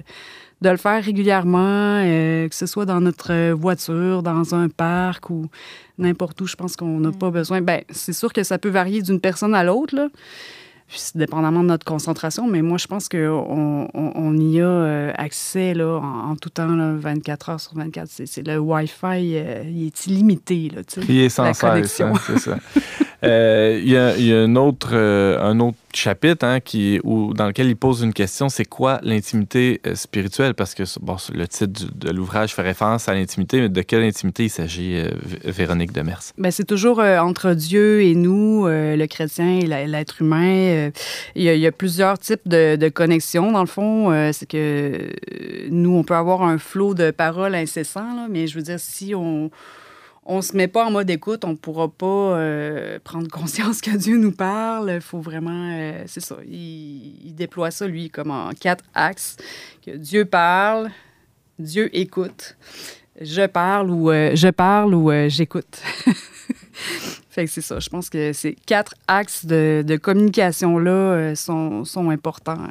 de le faire régulièrement, euh, que ce soit dans notre voiture, dans un parc ou n'importe où. Je pense qu'on n'a pas besoin. Ben, c'est sûr que ça peut varier d'une personne à l'autre, là. Dépendamment de notre concentration, mais moi, je pense qu'on on, on y a euh, accès là, en, en tout temps, là, 24 heures sur 24. C'est, c'est le Wi-Fi, euh, il est illimité. Là, tu sais. Prier sans La cesse, connexion. hein, c'est ça. Euh, Il y a, autre, euh, un autre chapitre hein, qui, dans lequel il pose une question, c'est quoi l'intimité euh, spirituelle? Parce que bon, le titre de l'ouvrage fait référence à l'intimité, mais de quelle intimité il s'agit, Véronique Demers? Ben, c'est toujours entre Dieu et nous, le chrétien et l'être humain. il, y a, plusieurs types de, connexions, dans le fond. C'est que nous, on peut avoir un flot de paroles incessant, là, mais je veux dire, si on on se met pas en mode écoute, on pourra pas euh, prendre conscience que Dieu nous parle. Il faut vraiment... euh, c'est ça. Il, déploie ça, lui, comme en quatre axes. Que Dieu parle, Dieu écoute, je parle ou euh, je parle ou j'écoute. fait que c'est ça. Je pense que ces quatre axes de, de communication-là sont, sont importants.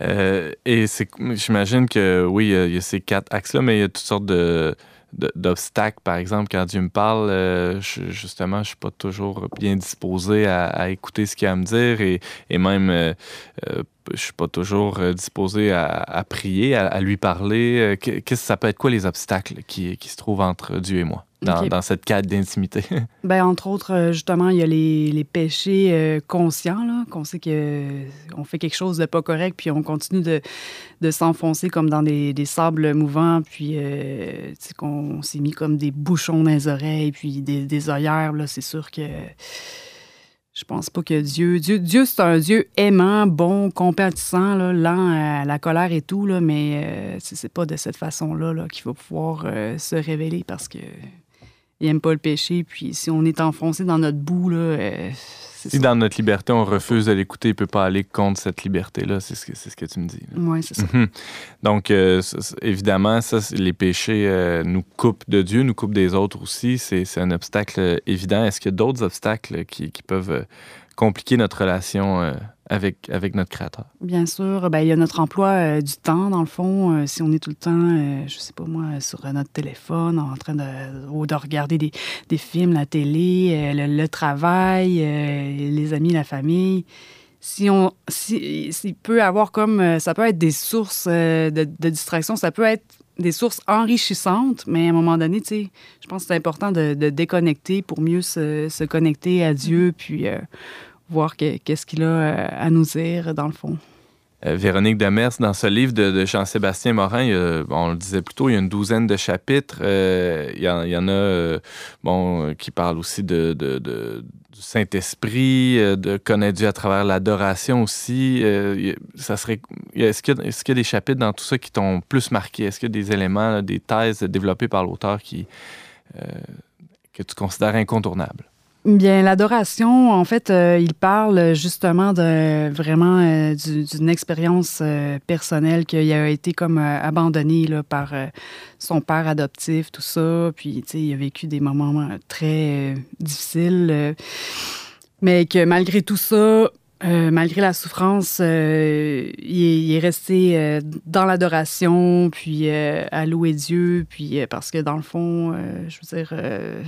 Et c'est, j'imagine que oui, il y a- ces quatre axes-là, mais il y a toutes sortes de- d'obstacles. Par exemple, quand Dieu me parle, euh, je- justement, je suis pas toujours bien disposé à, écouter ce qu'il a à me dire et, et même, euh, euh, je suis pas toujours euh, disposé à, prier, à, lui parler. Euh, que- Qu'est-ce que ça peut être quoi les obstacles qui, qui se trouvent entre Dieu et moi? Dans, cette cadre d'intimité? Ben, entre autres, euh, justement, il y a les, les péchés euh, conscients, là, qu'on sait qu'on fait quelque chose de pas correct, puis on continue de, de s'enfoncer comme dans des, des sables mouvants, puis euh, qu'on s'est mis comme des bouchons dans les oreilles, puis des, des œillères, c'est sûr que je pense pas que Dieu... Dieu, Dieu c'est un Dieu aimant, bon, compatissant, là, lent à la colère et tout, là, mais euh, c'est pas de cette façon-là là, qu'il va pouvoir euh, se révéler, parce que il aime pas le péché. Puis si on est enfoncé dans notre boue, là, euh, si ça. dans notre liberté, on refuse de l'écouter, il peut pas aller contre cette liberté-là. C'est ce que, c'est ce que tu me dis. Ouais, c'est ça. Mhm. Donc, euh, évidemment, ça, les péchés euh, nous coupent de Dieu, nous coupent des autres aussi. C'est un obstacle évident. Est-ce qu'il y a d'autres obstacles qui, qui peuvent compliquer notre relation avec, avec notre Créateur? Bien sûr, ben, il y a notre emploi euh, du temps, dans le fond. Euh, si on est tout le temps, euh, je sais pas moi, sur euh, notre téléphone, en train de, ou de regarder des, des films, la télé, euh, le, le travail, euh, les amis, la famille. Si on, si, s'il peut avoir comme, ça peut être des sources euh, de, de distraction, ça peut être des sources enrichissantes, mais à un moment donné, tu sais, je pense que c'est important de, de déconnecter pour mieux se, se connecter à Dieu, puis euh, voir que- qu'est-ce qu'il a euh, à nous dire, dans le fond. Euh, Véronique Demers, dans ce livre de, Jean-Sébastien Morin, on le disait plus tôt, il y a une douzaine de chapitres. Euh, il, y en, a qui parlent aussi de, du Saint-Esprit, de connaître Dieu à travers l'adoration aussi. Est-ce, qu'il y y a des chapitres dans tout ça qui t'ont plus marqué? Est-ce qu'il y a des éléments, des thèses développées par l'auteur que tu considères incontournables? Bien, l'adoration, en fait, euh, il parle justement de vraiment euh, du- d'une expérience euh, personnelle qu'il a été comme euh, abandonné là, par euh, son père adoptif, tout ça. Puis, tu sais, il a vécu des moments euh, très euh, difficiles. euh, mais que malgré tout ça, euh, malgré la souffrance, euh, il, est, resté euh, dans l'adoration, puis euh, à louer Dieu, puis euh, parce que dans le fond, euh, je veux dire, euh,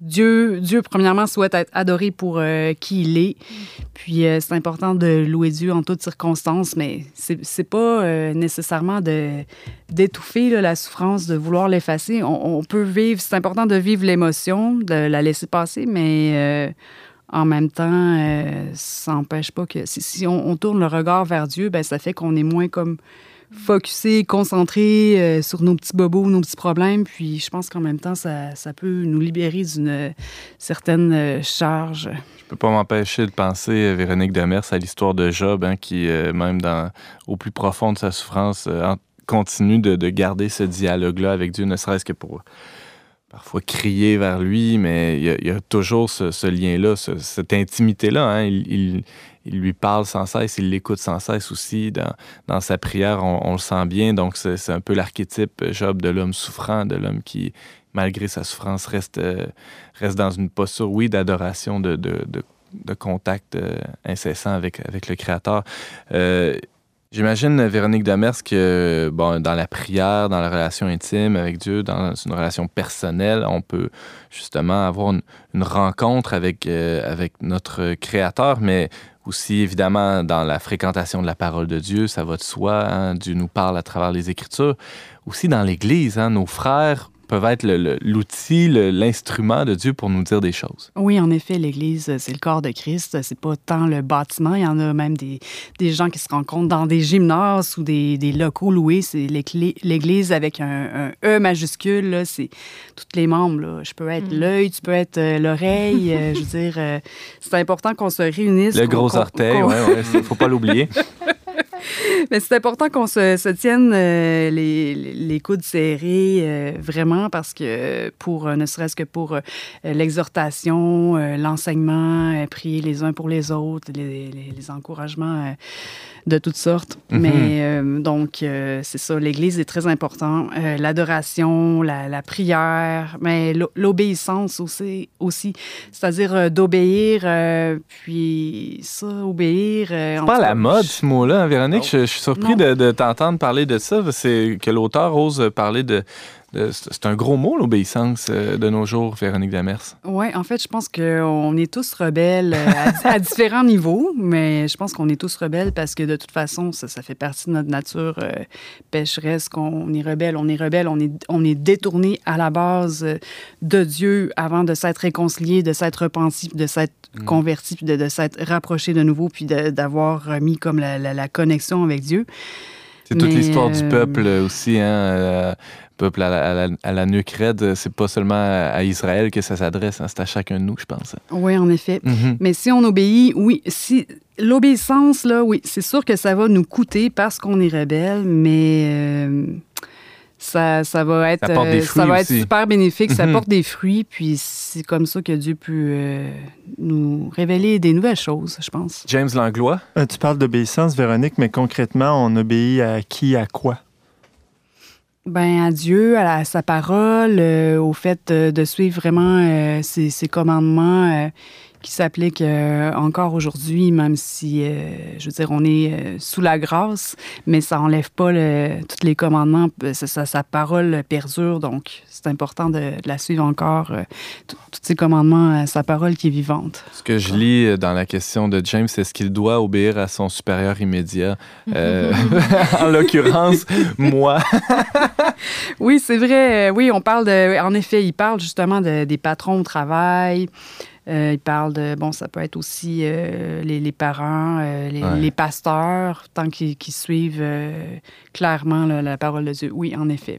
Dieu, Dieu, premièrement, souhaite être adoré pour euh, qui il est. Puis euh, c'est important de louer Dieu en toutes circonstances, mais c'est pas euh, nécessairement d'étouffer la souffrance, de vouloir l'effacer. On, peut vivre, c'est important de vivre l'émotion, de la laisser passer, mais en même temps, ça n'empêche pas que si, si on, on tourne le regard vers Dieu, ben, ça fait qu'on est moins comme focusé, concentré euh, sur nos petits bobos, nos petits problèmes. Puis je pense qu'en même temps, ça, peut nous libérer d'une euh, certaine euh, charge. Je peux pas m'empêcher de penser, euh, Véronique Demers, à l'histoire de Job, hein, qui, même au plus profond de sa souffrance, continue de, de garder ce dialogue-là avec Dieu, ne serait-ce que pour parfois crier vers lui, mais il y a, toujours ce, lien-là, ce- cette intimité-là. hein. Il, il- il lui parle sans cesse, il l'écoute sans cesse aussi. Dans, dans sa prière, on, le sent bien. Donc, c'est un peu l'archétype, euh, Job, de l'homme souffrant, de l'homme qui, malgré sa souffrance, reste, euh, dans une posture, oui, d'adoration, de, contact euh, incessant avec, le Créateur. J'imagine, Véronique Demers, que bon, dans la prière, dans la relation intime avec Dieu, dans une relation personnelle, on peut justement avoir une, rencontre avec, avec notre Créateur, mais aussi évidemment dans la fréquentation de la parole de Dieu, ça va de soi. hein, Dieu nous parle à travers les Écritures. Aussi dans l'Église, hein, nos frères peuvent être l'outil, l'instrument de Dieu pour nous dire des choses. Oui, en effet, l'Église, c'est le corps de Christ. C'est pas tant le bâtiment. Il y en a même des, des gens qui se rencontrent dans des gymnases ou des, des locaux loués. C'est l'Église avec un, un E majuscule. là. C'est tous les membres. là. Je peux être l'œil, tu peux être euh, l'oreille. euh, je veux dire, euh, c'est important qu'on se réunisse. Le gros orteil, qu'on- ouais, ouais, faut pas l'oublier. Mais c'est important qu'on se, tienne euh, les, les coudes serrés, euh, vraiment, parce que pour, euh, ne serait-ce que pour l'exhortation, l'enseignement, prier les uns pour les autres, les, encouragements de toutes sortes. Mhm. Mais euh, donc, euh, c'est ça, l'Église est très important. Euh, L'adoration, la, la prière, mais l'o- l'obéissance aussi, aussi. c'est-à-dire d'obéir, puis ça, obéir. C'est pas à la mode, je- ce mot-là, hein, Véronique? Je, je suis surpris de, de t'entendre parler de ça. C'est que l'auteur ose parler de. De- c'est un gros mot, l'obéissance, euh, de nos jours, Véronique Demers. Oui, en fait, je pense qu'on est tous rebelles euh, à, à différents niveaux, mais je pense qu'on est tous rebelles parce que de toute façon, ça, ça fait partie de notre nature euh, pécheresse, qu'on est rebelle, on est rebelle, on est, on est détourné à la base euh, de Dieu avant de s'être réconcilié, de s'être repenti, de s'être converti, puis de, de s'être rapproché de nouveau, puis d'avoir mis comme la, la- la connexion avec Dieu. C'est toute l'histoire du euh, peuple aussi, hein. euh, peuple à la, à la- à la nuque raide. C'est pas seulement à Israël que ça s'adresse, hein, c'est à chacun de nous, je pense. Oui, en effet. Mhm. Mais si on obéit, oui, si l'obéissance, là, oui, c'est sûr que ça va nous coûter parce qu'on est rebelle, mais euh, ça, ça va être, Ça porte des euh, ça va aussi. être super bénéfique, ça Mhm. porte des fruits, puis c'est comme ça que Dieu peut euh, nous révéler des nouvelles choses, je pense. James Langlois, Euh, tu parles d'obéissance, Véronique, mais concrètement, on obéit à qui, à quoi? Ben à Dieu, à, la- à sa parole, euh, au fait de suivre vraiment euh, ses, ses commandements euh, qui s'appliquent euh, encore aujourd'hui, même si, euh, je veux dire, on est euh, sous la grâce, mais ça enlève pas le- tous les commandements. euh, ça- sa parole perdure, donc c'est important de, de la suivre encore. tous ces commandements, sa parole qui est vivante. ce que je lis dans la question de James, c'est ce qu'il doit obéir à son supérieur immédiat? En l'occurrence, moi. Oui, c'est vrai. Oui, on parle de. En effet, il parle justement de- des patrons au travail. Euh, il parle de. Bon, ça peut être aussi euh, les, les parents, euh, les, Ouais. les pasteurs, tant qu'ils suivent euh, clairement là, la parole de Dieu. Oui, en effet.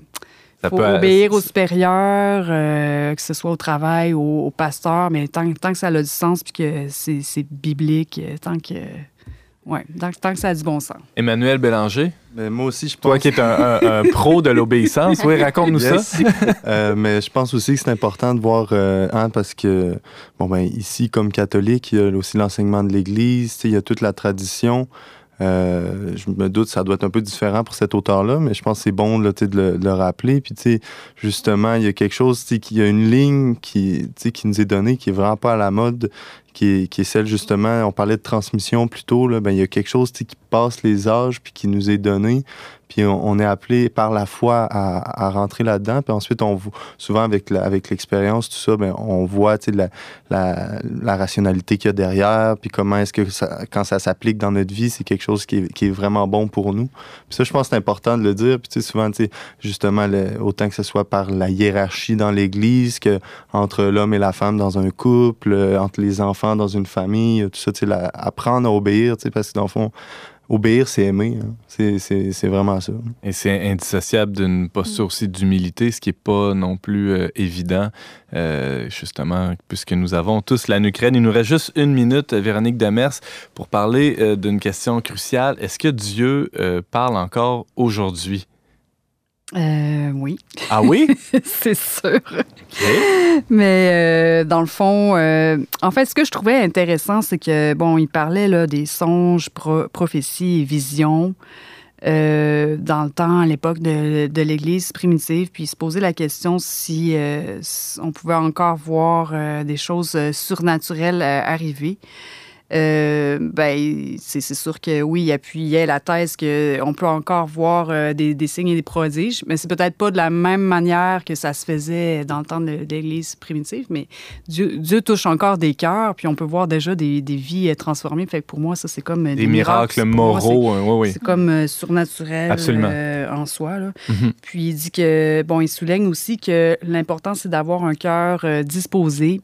Ça Il faut obéir aux supérieurs, que ce soit au travail, au, au pasteur, mais tant, tant que ça a du sens puis que c'est biblique, tant que. Ouais, tant, tant que ça a du bon sens. Emmanuel Bélanger, Mais moi aussi, je pense. toi qui es un, un- un pro de l'obéissance, oui, raconte-nous Yes. ça. Euh, mais je pense aussi que c'est important de voir, euh, hein, parce que, bon, ben, ici, comme catholique, il y a aussi l'enseignement de l'Église, tu sais, il y a toute la tradition. Euh, je me doute, ça doit être un peu différent pour cet auteur-là, mais je pense que c'est bon là, de, le, de le rappeler. Puis, justement, il y a quelque chose, il y a une ligne qui, qui nous est donnée, qui est vraiment pas à la mode, qui est, qui est celle, justement, on parlait de transmission plus tôt, là, ben, il y a quelque chose qui passe les âges, puis qui nous est donné. Puis on, est appelé par la foi à, rentrer là-dedans. Puis ensuite, on souvent avec l'expérience, tout ça, ben, on voit la, la, rationalité qu'il y a derrière, puis comment est-ce que ça, quand ça s'applique dans notre vie, c'est quelque chose qui est, vraiment bon pour nous. Puis ça, je pense que c'est important de le dire. Puis souvent, justement, autant que ce soit par la hiérarchie dans l'Église, que entre l'homme et la femme dans un couple, euh, entre les enfants dans une famille, tout ça, la- apprendre à obéir, parce que dans le fond, obéir, c'est aimer. hein. C'est- C'est c'est vraiment ça. Et c'est indissociable d'une posture aussi d'humilité, ce qui n'est pas non plus euh, évident, euh, justement, puisque nous avons tous la nuque raide. Il nous reste juste une minute, Véronique Demers, pour parler euh, d'une question cruciale. Est-ce que Dieu euh, parle encore aujourd'hui? Euh, oui. Ah oui? c'est sûr. Mais euh, dans le fond, euh, en fait, ce que je trouvais intéressant, c'est que, bon, il parlait là, des songes, pro- prophéties et visions euh, dans le temps, à l'époque de, de l'Église primitive, puis il se posait la question si on pouvait encore voir des choses surnaturelles arriver. Euh, ben, c'est sûr que oui, il appuyait la thèse qu'on peut encore voir euh, des, des signes et des prodiges, mais c'est peut-être pas de la même manière que ça se faisait dans le temps de, de l'Église primitive, mais Dieu, Dieu touche encore des cœurs, puis on peut voir déjà des, des vies euh, transformées. Fait que pour moi, ça, c'est comme Des miracles moi, c'est- moraux, hein, oui, oui. c'est comme euh, surnaturel Absolument. en soi. là. Mhm. Puis il dit que, bon, il souligne aussi que l'important, c'est d'avoir un cœur disposé,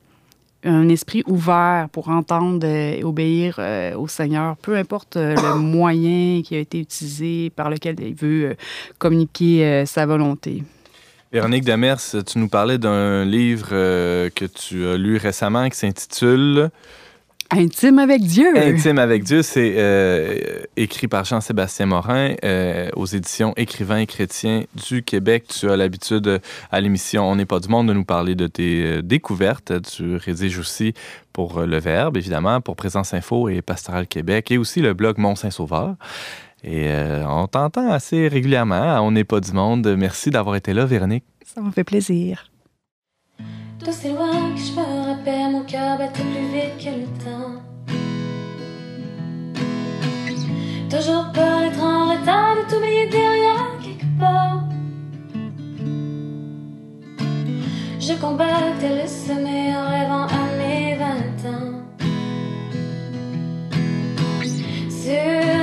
un esprit ouvert pour entendre euh, et obéir euh, au Seigneur, peu importe euh, le moyen qui a été utilisé par lequel il veut euh, communiquer euh, sa volonté. Véronique Demers, tu nous parlais d'un livre euh, que tu as lu récemment qui s'intitule Intime avec Dieu. Intime avec Dieu, c'est euh, écrit par Jean-Sébastien Morin euh, aux éditions Écrivains et chrétiens du Québec. Tu as l'habitude à l'émission On n'est pas du monde de nous parler de tes euh, découvertes. Tu rédiges aussi pour euh, Le Verbe, évidemment, pour Présence Info et Pastoral Québec et aussi le blog Mont-Saint-Sauveur. Et euh, on t'entend assez régulièrement à On n'est pas du monde. Merci d'avoir été là, Véronique. Ça me fait plaisir. Loin que je me rappelle, mon cœur battait plus vite que le temps. Toujours peur d'être en retard, de t'oublier derrière quelque part. Je combattais le sommeil en rêvant à mes vingt ans. Sur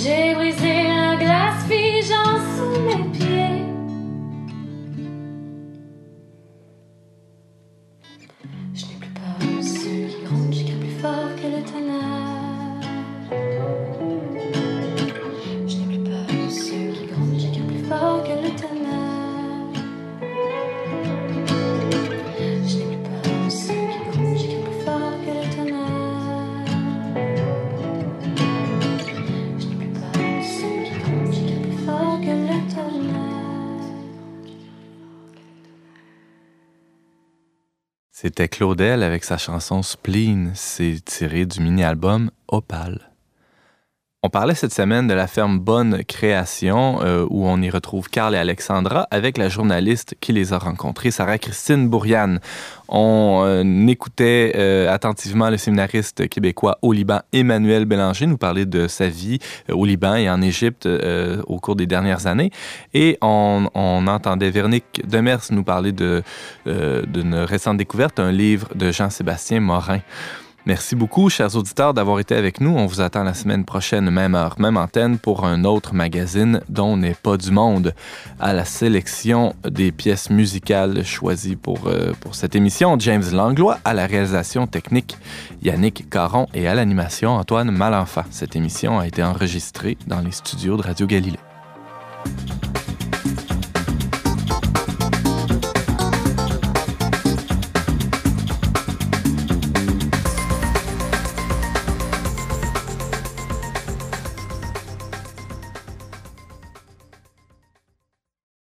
J'ai brisé C'était Claudel avec sa chanson Spleen. C'est tiré du mini-album Opal. On parlait cette semaine de la ferme Bonne Création, euh, où on y retrouve Carl et Alexandra avec la journaliste qui les a rencontrés, Sarah-Christine Bourriane. On euh, écoutait euh, attentivement le séminariste québécois au Liban, Emmanuel Bélanger, nous parler de sa vie au Liban et en Égypte au cours des dernières années. Et on, entendait Véronique Demers nous parler d'une récente découverte, un livre de Jean-Sébastien Morin. Merci beaucoup, chers auditeurs, d'avoir été avec nous. On vous attend la semaine prochaine, même heure, même antenne, pour un autre magazine dont n'est pas du monde, à la sélection des pièces musicales choisies pour, euh, pour cette émission. James Langlois, à la réalisation technique, Yannick Caron et à l'animation, Antoine Malenfant. Cette émission a été enregistrée dans les studios de Radio Galilée.